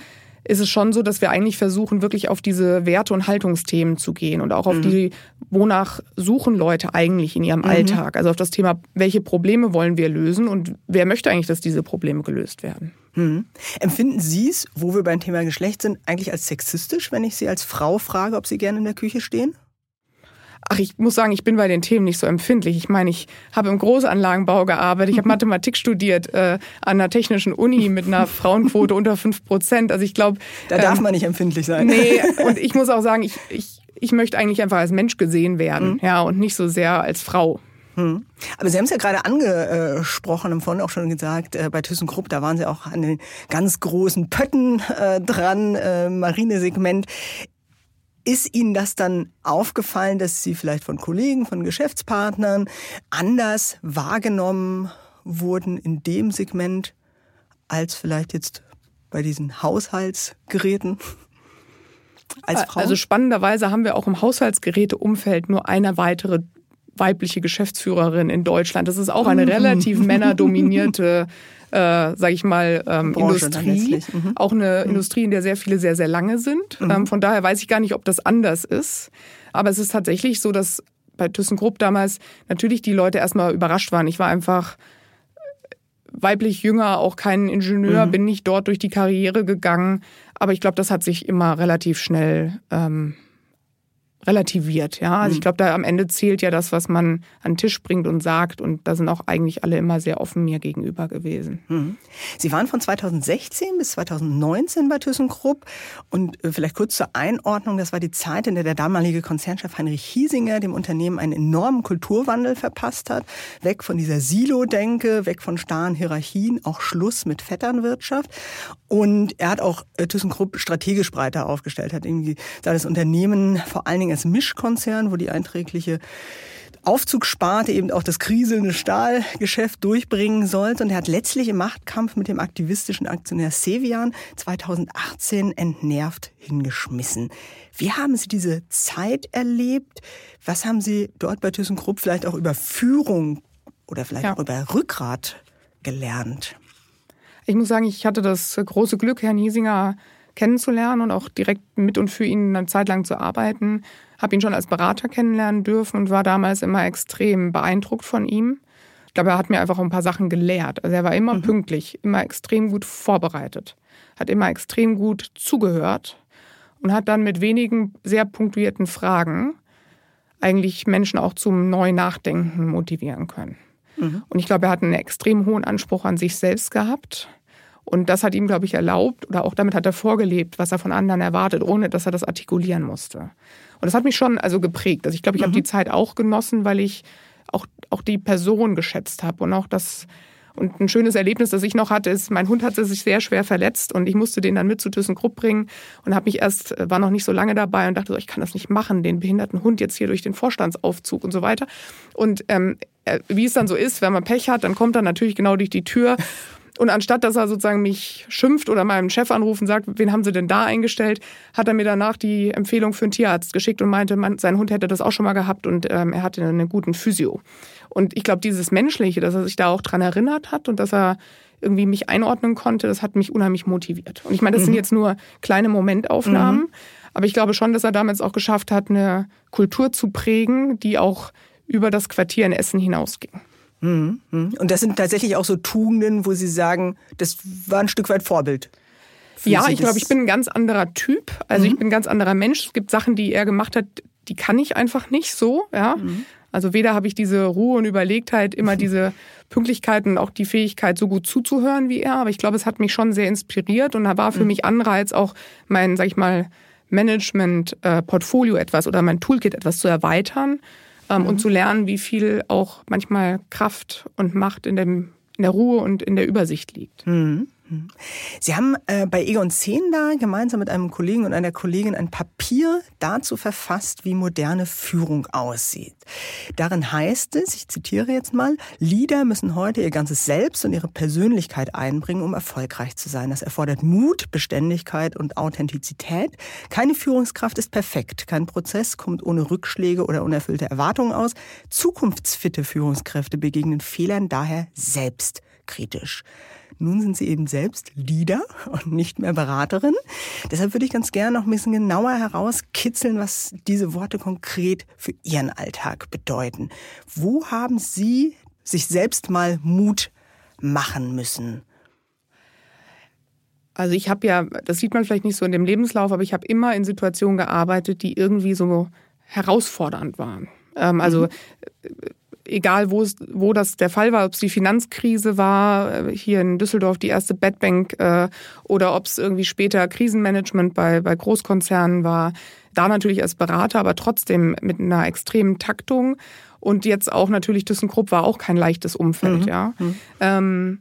ist es schon so, dass wir eigentlich versuchen, wirklich auf diese Werte- und Haltungsthemen zu gehen und auch auf mhm. die, wonach suchen Leute eigentlich in ihrem mhm. Alltag. Also auf das Thema, welche Probleme wollen wir lösen und wer möchte eigentlich, dass diese Probleme gelöst werden. Mhm. Empfinden Sie es, wo wir beim Thema Geschlecht sind, eigentlich als sexistisch, wenn ich Sie als Frau frage, ob Sie gerne in der Küche stehen? Ach, ich muss sagen, ich bin bei den Themen nicht so empfindlich. Ich meine, ich habe im Großanlagenbau gearbeitet, ich habe Mathematik studiert äh, an einer technischen Uni mit einer Frauenquote unter fünf Prozent. Also ich glaube. Da darf ähm, man nicht empfindlich sein. Nee, und ich muss auch sagen, ich, ich, ich möchte eigentlich einfach als Mensch gesehen werden, mhm. ja, und nicht so sehr als Frau. Mhm. Aber Sie haben es ja gerade angesprochen, im Vorhin auch schon gesagt, äh, bei ThyssenKrupp, da waren Sie auch an den ganz großen Pötten äh, dran, äh, Marinesegment. Ist Ihnen das dann aufgefallen, dass Sie vielleicht von Kollegen, von Geschäftspartnern anders wahrgenommen wurden in dem Segment als vielleicht jetzt bei diesen Haushaltsgeräten? Als Frau? Also spannenderweise haben wir auch im Haushaltsgeräteumfeld nur eine weitere weibliche Geschäftsführerin in Deutschland. Das ist auch eine relativ männerdominierte äh, sage ich mal, ähm, Industrie. Mhm. Auch eine mhm. Industrie, in der sehr viele sehr, sehr lange sind. Mhm. Ähm, von daher weiß ich gar nicht, ob das anders ist. Aber es ist tatsächlich so, dass bei ThyssenKrupp damals natürlich die Leute erstmal überrascht waren. Ich war einfach weiblich jünger, auch kein Ingenieur, mhm. bin nicht dort durch die Karriere gegangen. Aber ich glaube, das hat sich immer relativ schnell ähm, relativiert. Ja, also ich mhm. glaube, da am Ende zählt ja das, was man an den Tisch bringt und sagt. Und da sind auch eigentlich alle immer sehr offen mir gegenüber gewesen. Mhm. Sie waren von 2016 bis 2019 bei ThyssenKrupp. Und äh, vielleicht kurz zur Einordnung, das war die Zeit, in der der damalige Konzernchef Heinrich Hiesinger dem Unternehmen einen enormen Kulturwandel verpasst hat. Weg von dieser Silo-Denke, weg von starren Hierarchien, auch Schluss mit Vetternwirtschaft. Und er hat auch äh, ThyssenKrupp strategisch breiter aufgestellt, hat irgendwie da das Unternehmen vor allen Dingen als Mischkonzern, wo die einträgliche Aufzugssparte eben auch das kriselnde Stahlgeschäft durchbringen sollte. Und er hat letztlich im Machtkampf mit dem aktivistischen Aktionär Sevian 2018 entnervt hingeschmissen. Wie haben Sie diese Zeit erlebt? Was haben Sie dort bei ThyssenKrupp vielleicht auch über Führung oder vielleicht ja. auch über Rückgrat gelernt? Ich muss sagen, ich hatte das große Glück, Herrn Hiesinger kennenzulernen und auch direkt mit und für ihn eine Zeit lang zu arbeiten. Habe ihn schon als Berater kennenlernen dürfen und war damals immer extrem beeindruckt von ihm. Ich glaube, er hat mir einfach ein paar Sachen gelehrt. Also er war immer mhm. pünktlich, immer extrem gut vorbereitet, hat immer extrem gut zugehört und hat dann mit wenigen sehr punktuierten Fragen eigentlich Menschen auch zum neuen Nachdenken motivieren können. Mhm. Und ich glaube, er hat einen extrem hohen Anspruch an sich selbst gehabt und das hat ihm, glaube ich, erlaubt oder auch damit hat er vorgelebt, was er von anderen erwartet, ohne dass er das artikulieren musste. Und das hat mich schon also geprägt. Also ich glaube, ich mhm. habe die Zeit auch genossen, weil ich auch, auch die Person geschätzt habe und auch das Und ein schönes Erlebnis, das ich noch hatte, ist, mein Hund hatte sich sehr schwer verletzt und ich musste den dann mit zu ThyssenKrupp bringen und habe mich erst, war noch nicht so lange dabei und dachte so, ich kann das nicht machen, den behinderten Hund jetzt hier durch den Vorstandsaufzug und so weiter. Und ähm, äh, wie es dann so ist, wenn man Pech hat, dann kommt er natürlich genau durch die Tür und anstatt dass er sozusagen mich schimpft oder meinem Chef anruft und sagt, wen haben Sie denn da eingestellt, hat er mir danach die Empfehlung für einen Tierarzt geschickt und meinte, man, sein Hund hätte das auch schon mal gehabt und ähm, er hatte einen guten Physio. Und ich glaube, dieses Menschliche, dass er sich da auch dran erinnert hat und dass er irgendwie mich einordnen konnte, das hat mich unheimlich motiviert. Und ich meine, das mhm. sind jetzt nur kleine Momentaufnahmen, mhm. aber ich glaube schon, dass er damals auch geschafft hat, eine Kultur zu prägen, die auch über das Quartier in Essen hinausging. Mhm. mhm. Und das sind tatsächlich auch so Tugenden, wo Sie sagen, das war ein Stück weit Vorbild. Ja, Sie ich glaube, ich bin ein ganz anderer Typ. Also mhm. ich bin ein ganz anderer Mensch. Es gibt Sachen, die er gemacht hat, die kann ich einfach nicht so. Ja. Mhm. Also weder habe ich diese Ruhe und Überlegtheit, immer diese Pünktlichkeit und auch die Fähigkeit, so gut zuzuhören wie er. Aber ich glaube, es hat mich schon sehr inspiriert und da war für mhm. mich Anreiz, auch mein, sag ich mal, Management-Portfolio äh, etwas oder mein Toolkit etwas zu erweitern ähm, mhm. und zu lernen, wie viel auch manchmal Kraft und Macht in, dem, in der Ruhe und in der Übersicht liegt. Mhm. Mhm. Sie haben äh, bei Egon Zehnder gemeinsam mit einem Kollegen und einer Kollegin ein Papier dazu verfasst, wie moderne Führung aussieht. Darin heißt es, ich zitiere jetzt mal, Leader müssen heute ihr ganzes Selbst und ihre Persönlichkeit einbringen, um erfolgreich zu sein. Das erfordert Mut, Beständigkeit und Authentizität. Keine Führungskraft ist perfekt. Kein Prozess kommt ohne Rückschläge oder unerfüllte Erwartungen aus. Zukunftsfitte Führungskräfte begegnen Fehlern daher selbstkritisch. Nun sind Sie eben selbst Leader und nicht mehr Beraterin. Deshalb würde ich ganz gerne noch ein bisschen genauer herauskitzeln, was diese Worte konkret für Ihren Alltag bedeuten. Wo haben Sie sich selbst mal Mut machen müssen? Also ich habe ja, das sieht man vielleicht nicht so in dem Lebenslauf, aber ich habe immer in Situationen gearbeitet, die irgendwie so herausfordernd waren. Ähm, also mhm egal wo, es, wo das der Fall war, ob es die Finanzkrise war, äh, hier in Düsseldorf die erste Bedbank äh, oder ob es irgendwie später Krisenmanagement bei, bei Großkonzernen war, da natürlich als Berater, aber trotzdem mit einer extremen Taktung. Und jetzt auch natürlich ThyssenKrupp war auch kein leichtes Umfeld, mhm. ja. Mhm. Ähm,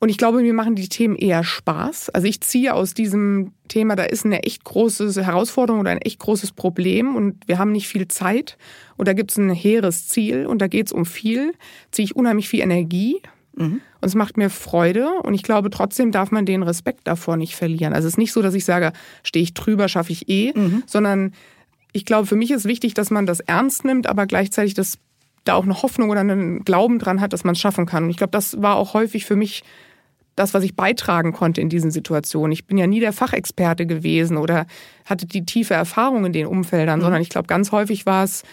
und ich glaube, mir machen die Themen eher Spaß. Also ich ziehe aus diesem Thema, da ist eine echt große Herausforderung oder ein echt großes Problem und wir haben nicht viel Zeit und da gibt es ein hehres Ziel und da geht es um viel, ziehe ich unheimlich viel Energie mhm. und es macht mir Freude und ich glaube, trotzdem darf man den Respekt davor nicht verlieren. Also es ist nicht so, dass ich sage, stehe ich drüber, schaffe ich eh, mhm. sondern ich glaube, für mich ist wichtig, dass man das ernst nimmt, aber gleichzeitig das da auch eine Hoffnung oder einen Glauben dran hat, dass man es schaffen kann. Und ich glaube, das war auch häufig für mich das, was ich beitragen konnte in diesen Situationen. Ich bin ja nie der Fachexperte gewesen oder hatte die tiefe Erfahrung in den Umfeldern, mhm. sondern ich glaube, ganz häufig war es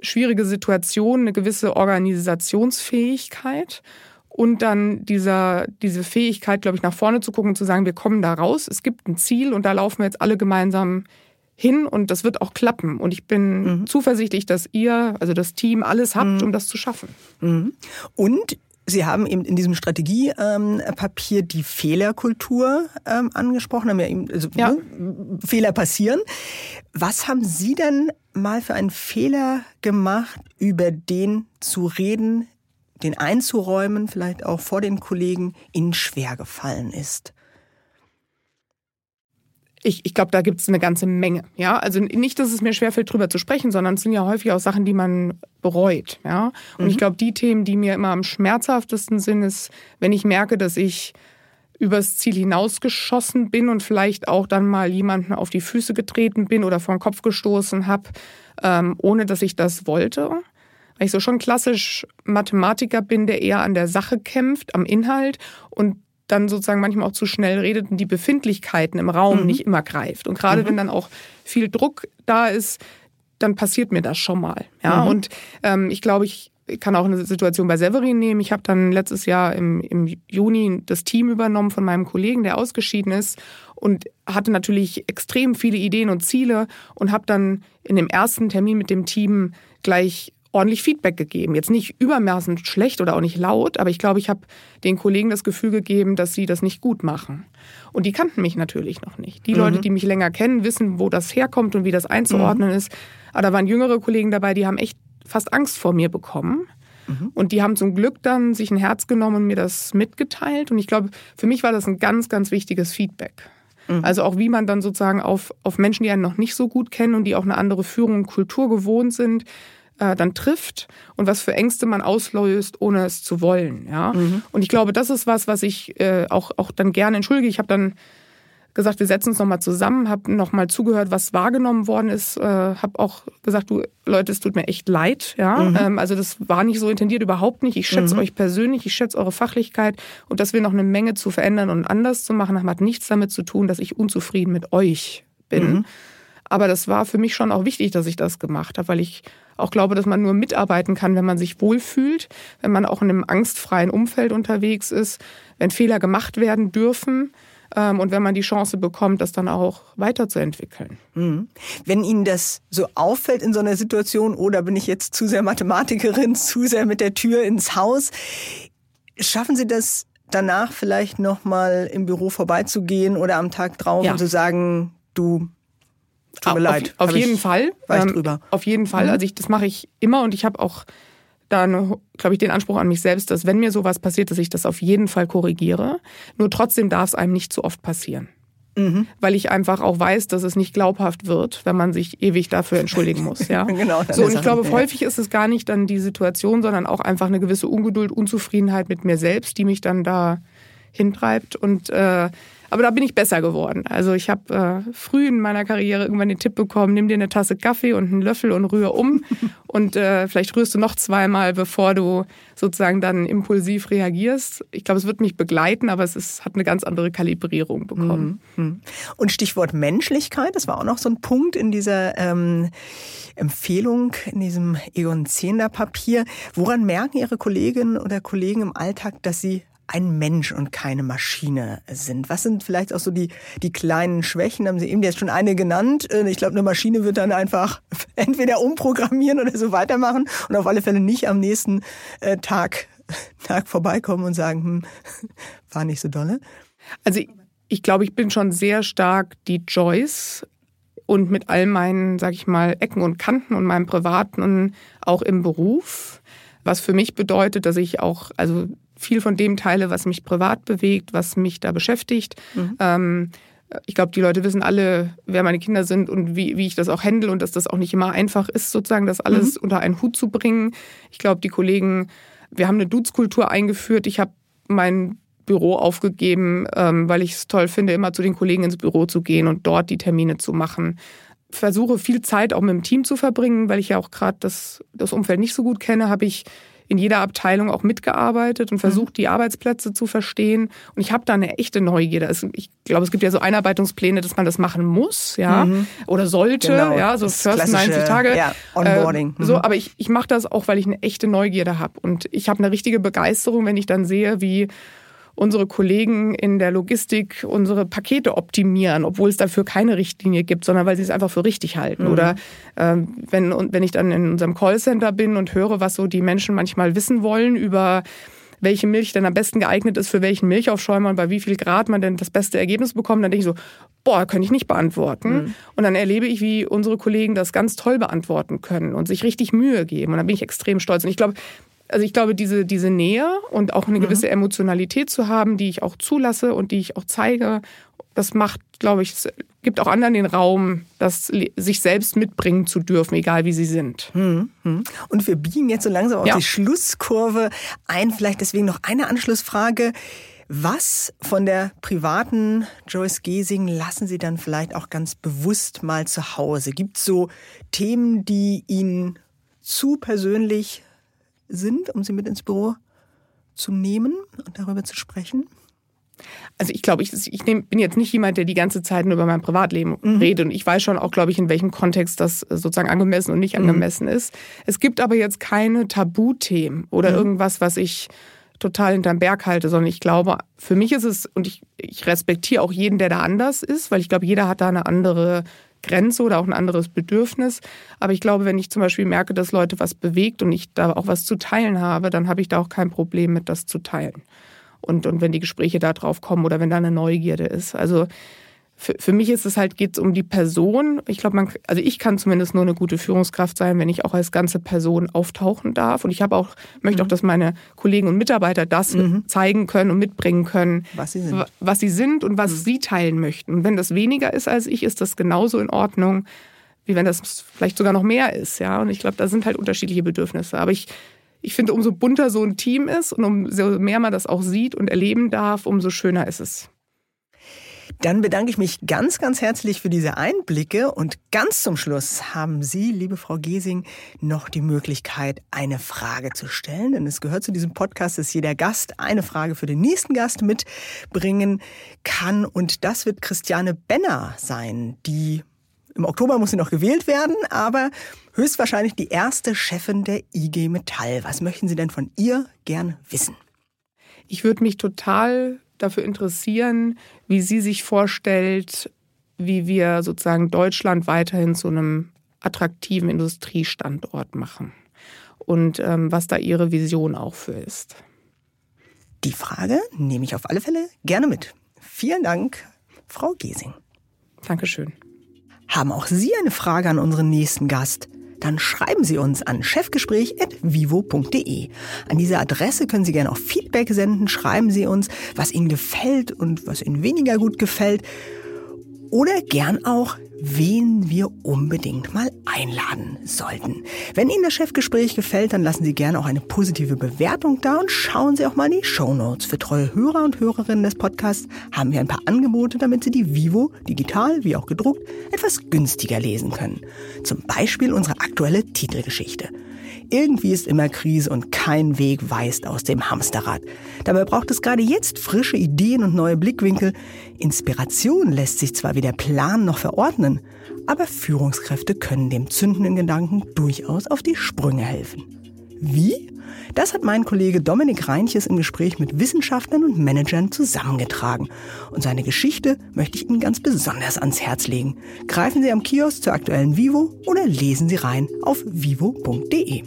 schwierige Situationen, eine gewisse Organisationsfähigkeit und dann dieser, diese Fähigkeit, glaube ich, nach vorne zu gucken und zu sagen, wir kommen da raus, es gibt ein Ziel und da laufen wir jetzt alle gemeinsam hin und das wird auch klappen. Und ich bin mhm. zuversichtlich, dass ihr, also das Team, alles habt, mhm. um das zu schaffen. Mhm. Und Sie haben eben in diesem Strategiepapier die Fehlerkultur ähm, angesprochen, haben ja eben, also, ja. Ne, Fehler passieren. Was haben Sie denn mal für einen Fehler gemacht, über den zu reden, den einzuräumen, vielleicht auch vor den Kollegen, Ihnen schwer gefallen ist? Ich, ich glaube, da gibt es eine ganze Menge. Ja, also nicht, dass es mir schwerfällt, drüber zu sprechen, sondern es sind ja häufig auch Sachen, die man bereut. Ja, und mhm. ich glaube, die Themen, die mir immer am schmerzhaftesten sind, ist, wenn ich merke, dass ich übers Ziel hinausgeschossen bin und vielleicht auch dann mal jemanden auf die Füße getreten bin oder vor den Kopf gestoßen habe, ähm, ohne dass ich das wollte. Weil ich so schon klassisch Mathematiker bin, der eher an der Sache kämpft, am Inhalt und dann sozusagen manchmal auch zu schnell redet und die Befindlichkeiten im Raum mhm. nicht immer greift. Und gerade mhm. wenn dann auch viel Druck da ist, dann passiert mir das schon mal. Ja, mhm. und ähm, ich glaube, ich kann auch eine Situation bei Severin nehmen. Ich habe dann letztes Jahr im, im Juni das Team übernommen von meinem Kollegen, der ausgeschieden ist und hatte natürlich extrem viele Ideen und Ziele und habe dann in dem ersten Termin mit dem Team gleich ordentlich Feedback gegeben. Jetzt nicht übermaßend schlecht oder auch nicht laut, aber ich glaube, ich habe den Kollegen das Gefühl gegeben, dass sie das nicht gut machen. Und die kannten mich natürlich noch nicht. Die mhm. Leute, die mich länger kennen, wissen, wo das herkommt und wie das einzuordnen mhm. ist. Aber da waren jüngere Kollegen dabei, die haben echt fast Angst vor mir bekommen, Mhm. Und die haben zum Glück dann sich ein Herz genommen und mir das mitgeteilt. Und ich glaube, für mich war das ein ganz, ganz wichtiges Feedback. Mhm. Also auch wie man dann sozusagen auf, auf Menschen, die einen noch nicht so gut kennen und die auch eine andere Führung und Kultur gewohnt sind, äh, dann trifft und was für Ängste man auslöst, ohne es zu wollen. Ja? Mhm. Und ich glaube, das ist was, was ich äh, auch, auch dann gerne entschuldige. Ich habe dann gesagt, wir setzen uns nochmal zusammen, habe nochmal zugehört, was wahrgenommen worden ist, äh, habe auch gesagt, du Leute, es tut mir echt leid. Ja? Mhm. Ähm, also das war nicht so intendiert, überhaupt nicht. Ich schätze mhm. euch persönlich, ich schätze eure Fachlichkeit und dass wir noch eine Menge zu verändern und anders zu machen, hat nichts damit zu tun, dass ich unzufrieden mit euch bin. Aber das war für mich schon auch wichtig, dass ich das gemacht habe, weil ich auch glaube, dass man nur mitarbeiten kann, wenn man sich wohlfühlt, wenn man auch in einem angstfreien Umfeld unterwegs ist, wenn Fehler gemacht werden dürfen ähm, und wenn man die Chance bekommt, das dann auch weiterzuentwickeln. Mhm. Wenn Ihnen das so auffällt in so einer Situation, oder bin ich jetzt zu sehr Mathematikerin, zu sehr mit der Tür ins Haus, schaffen Sie das danach vielleicht nochmal im Büro vorbeizugehen oder am Tag drauf ja. und zu sagen, du Tut mir leid. Auf, auf jeden Fall. Ähm, drüber. Auf jeden Fall. Mhm. Also ich, das mache ich immer und ich habe auch dann, glaube ich, den Anspruch an mich selbst, dass wenn mir sowas passiert, dass ich das auf jeden Fall korrigiere. Nur trotzdem darf es einem nicht zu oft passieren. Mhm. Weil ich einfach auch weiß, dass es nicht glaubhaft wird, wenn man sich ewig dafür entschuldigen muss. Ja? genau, so, und ich glaube, ja. häufig ist es gar nicht dann die Situation, sondern auch einfach eine gewisse Ungeduld, Unzufriedenheit mit mir selbst, die mich dann da hintreibt. Und äh, aber da bin ich besser geworden. Also ich habe äh, früh in meiner Karriere irgendwann den Tipp bekommen, nimm dir eine Tasse Kaffee und einen Löffel und rühr um. und äh, vielleicht rührst du noch zweimal, bevor du sozusagen dann impulsiv reagierst. Ich glaube, es wird mich begleiten, aber es ist, hat eine ganz andere Kalibrierung bekommen. Mhm. mhm. Und Stichwort Menschlichkeit, das war auch noch so ein Punkt in dieser ähm, Empfehlung, in diesem Egon Zehnder Papier. Woran merken Ihre Kolleginnen oder Kollegen im Alltag, dass sie ein Mensch und keine Maschine sind. Was sind vielleicht auch so die, die kleinen Schwächen? Haben Sie eben jetzt schon eine genannt. Äh, ich glaube, eine Maschine wird dann einfach entweder umprogrammieren oder so weitermachen und auf alle Fälle nicht am nächsten äh, Tag, Tag vorbeikommen und sagen, hm, war nicht so dolle. Also ich glaube, ich bin schon sehr stark die Joyce und mit all meinen, sag ich mal, Ecken und Kanten und meinem Privaten auch im Beruf. Was für mich bedeutet, dass ich auch, also viel von dem teile, was mich privat bewegt, was mich da beschäftigt. Mhm. Ähm, ich glaube, die Leute wissen alle, wer meine Kinder sind und wie, wie ich das auch handle und dass das auch nicht immer einfach ist, sozusagen das alles mhm. unter einen Hut zu bringen. Ich glaube, die Kollegen, wir haben eine Dutzkultur eingeführt. Ich habe mein Büro aufgegeben, ähm, weil ich es toll finde, immer zu den Kollegen ins Büro zu gehen und dort die Termine zu machen. Versuche viel Zeit auch mit dem Team zu verbringen, weil ich ja auch gerade das, das Umfeld nicht so gut kenne, habe ich in jeder Abteilung auch mitgearbeitet und versucht, mhm. die Arbeitsplätze zu verstehen. Und ich habe da eine echte Neugierde. Ich glaube, es gibt ja so Einarbeitungspläne, dass man das machen muss, ja, mhm. oder sollte, genau. ja, so das first 90 Tage. Ja, Onboarding. Äh, so, mhm. aber ich, ich mache das auch, weil ich eine echte Neugierde habe. Und ich habe eine richtige Begeisterung, wenn ich dann sehe, wie unsere Kollegen in der Logistik unsere Pakete optimieren, obwohl es dafür keine Richtlinie gibt, sondern weil sie es einfach für richtig halten. Mhm. Oder ähm, wenn, wenn ich dann in unserem Callcenter bin und höre, was so die Menschen manchmal wissen wollen über welche Milch denn am besten geeignet ist für welchen Milchaufschäumer und bei wie viel Grad man denn das beste Ergebnis bekommt, dann denke ich so, boah, könnte ich nicht beantworten. Mhm. Und dann erlebe ich, wie unsere Kollegen das ganz toll beantworten können und sich richtig Mühe geben. Und dann bin ich extrem stolz. Und ich glaube, also ich glaube, diese, diese Nähe und auch eine mhm. gewisse Emotionalität zu haben, die ich auch zulasse und die ich auch zeige, das macht, glaube ich, es gibt auch anderen den Raum, das sich selbst mitbringen zu dürfen, egal wie sie sind. Mhm. Und wir biegen jetzt so langsam auf ja. die Schlusskurve ein. Vielleicht deswegen noch eine Anschlussfrage. Was von der privaten Joyce Gesing lassen Sie dann vielleicht auch ganz bewusst mal zu Hause? Gibt es so Themen, die Ihnen zu persönlich sind, um sie mit ins Büro zu nehmen und darüber zu sprechen? Also ich glaube, ich, ich bin jetzt nicht jemand, der die ganze Zeit nur über mein Privatleben mhm. redet. Und ich weiß schon auch, glaube ich, in welchem Kontext das sozusagen angemessen und nicht mhm. angemessen mhm. ist. Es gibt aber jetzt keine Tabuthemen oder mhm. irgendwas, was ich total hinterm Berg halte, sondern ich glaube, für mich ist es, und ich, ich respektiere auch jeden, der da anders ist, weil ich glaube, jeder hat da eine andere Grenze oder auch ein anderes Bedürfnis. Aber ich glaube, wenn ich zum Beispiel merke, dass Leute was bewegt und ich da auch was zu teilen habe, dann habe ich da auch kein Problem mit, das zu teilen. Und, und wenn die Gespräche da drauf kommen oder wenn da eine Neugierde ist. Also für, für mich ist es halt, geht es um die Person. Ich glaube, man, also ich kann zumindest nur eine gute Führungskraft sein, wenn ich auch als ganze Person auftauchen darf. Und ich habe auch, möchte mhm. auch, dass meine Kollegen und Mitarbeiter das mhm. zeigen können und mitbringen können, was sie sind, was sie sind und was mhm. sie teilen möchten. Und wenn das weniger ist als ich, ist das genauso in Ordnung, wie wenn das vielleicht sogar noch mehr ist. Ja, und ich glaube, da sind halt unterschiedliche Bedürfnisse. Aber ich, ich finde, umso bunter so ein Team ist und umso mehr man das auch sieht und erleben darf, umso schöner ist es. Dann bedanke ich mich ganz, ganz herzlich für diese Einblicke und ganz zum Schluss haben Sie, liebe Frau Gesing, noch die Möglichkeit, eine Frage zu stellen. Denn es gehört zu diesem Podcast, dass jeder Gast eine Frage für den nächsten Gast mitbringen kann. Und das wird Christiane Benner sein, die im Oktober muss sie noch gewählt werden, aber höchstwahrscheinlich die erste Chefin der IG Metall. Was möchten Sie denn von ihr gern wissen? Ich würde mich total dafür interessieren, wie sie sich vorstellt, wie wir sozusagen Deutschland weiterhin zu einem attraktiven Industriestandort machen und ähm, was da ihre Vision auch für ist. Die Frage nehme ich auf alle Fälle gerne mit. Vielen Dank, Frau Gesing. Dankeschön. Haben auch Sie eine Frage an unseren nächsten Gast? Dann schreiben Sie uns an chefgespräch.vivo.de. An diese Adresse können Sie gerne auch Feedback senden. Schreiben Sie uns, was Ihnen gefällt und was Ihnen weniger gut gefällt. Oder gern auch, wen wir unbedingt mal einladen sollten. Wenn Ihnen das Chefgespräch gefällt, dann lassen Sie gerne auch eine positive Bewertung da und schauen Sie auch mal in die Show Notes. Für treue Hörer und Hörerinnen des Podcasts haben wir ein paar Angebote, damit Sie die Vivo, digital wie auch gedruckt, etwas günstiger lesen können. Zum Beispiel unsere aktuelle Titelgeschichte. Irgendwie ist immer Krise und kein Weg weist aus dem Hamsterrad. Dabei braucht es gerade jetzt frische Ideen und neue Blickwinkel. Inspiration lässt sich zwar wie der Plan noch verordnen, aber Führungskräfte können dem zündenden Gedanken durchaus auf die Sprünge helfen. Wie? Das hat mein Kollege Dominik Reinches im Gespräch mit Wissenschaftlern und Managern zusammengetragen. Und seine Geschichte möchte ich Ihnen ganz besonders ans Herz legen. Greifen Sie am Kiosk zur aktuellen Vivo oder lesen Sie rein auf vivo.de.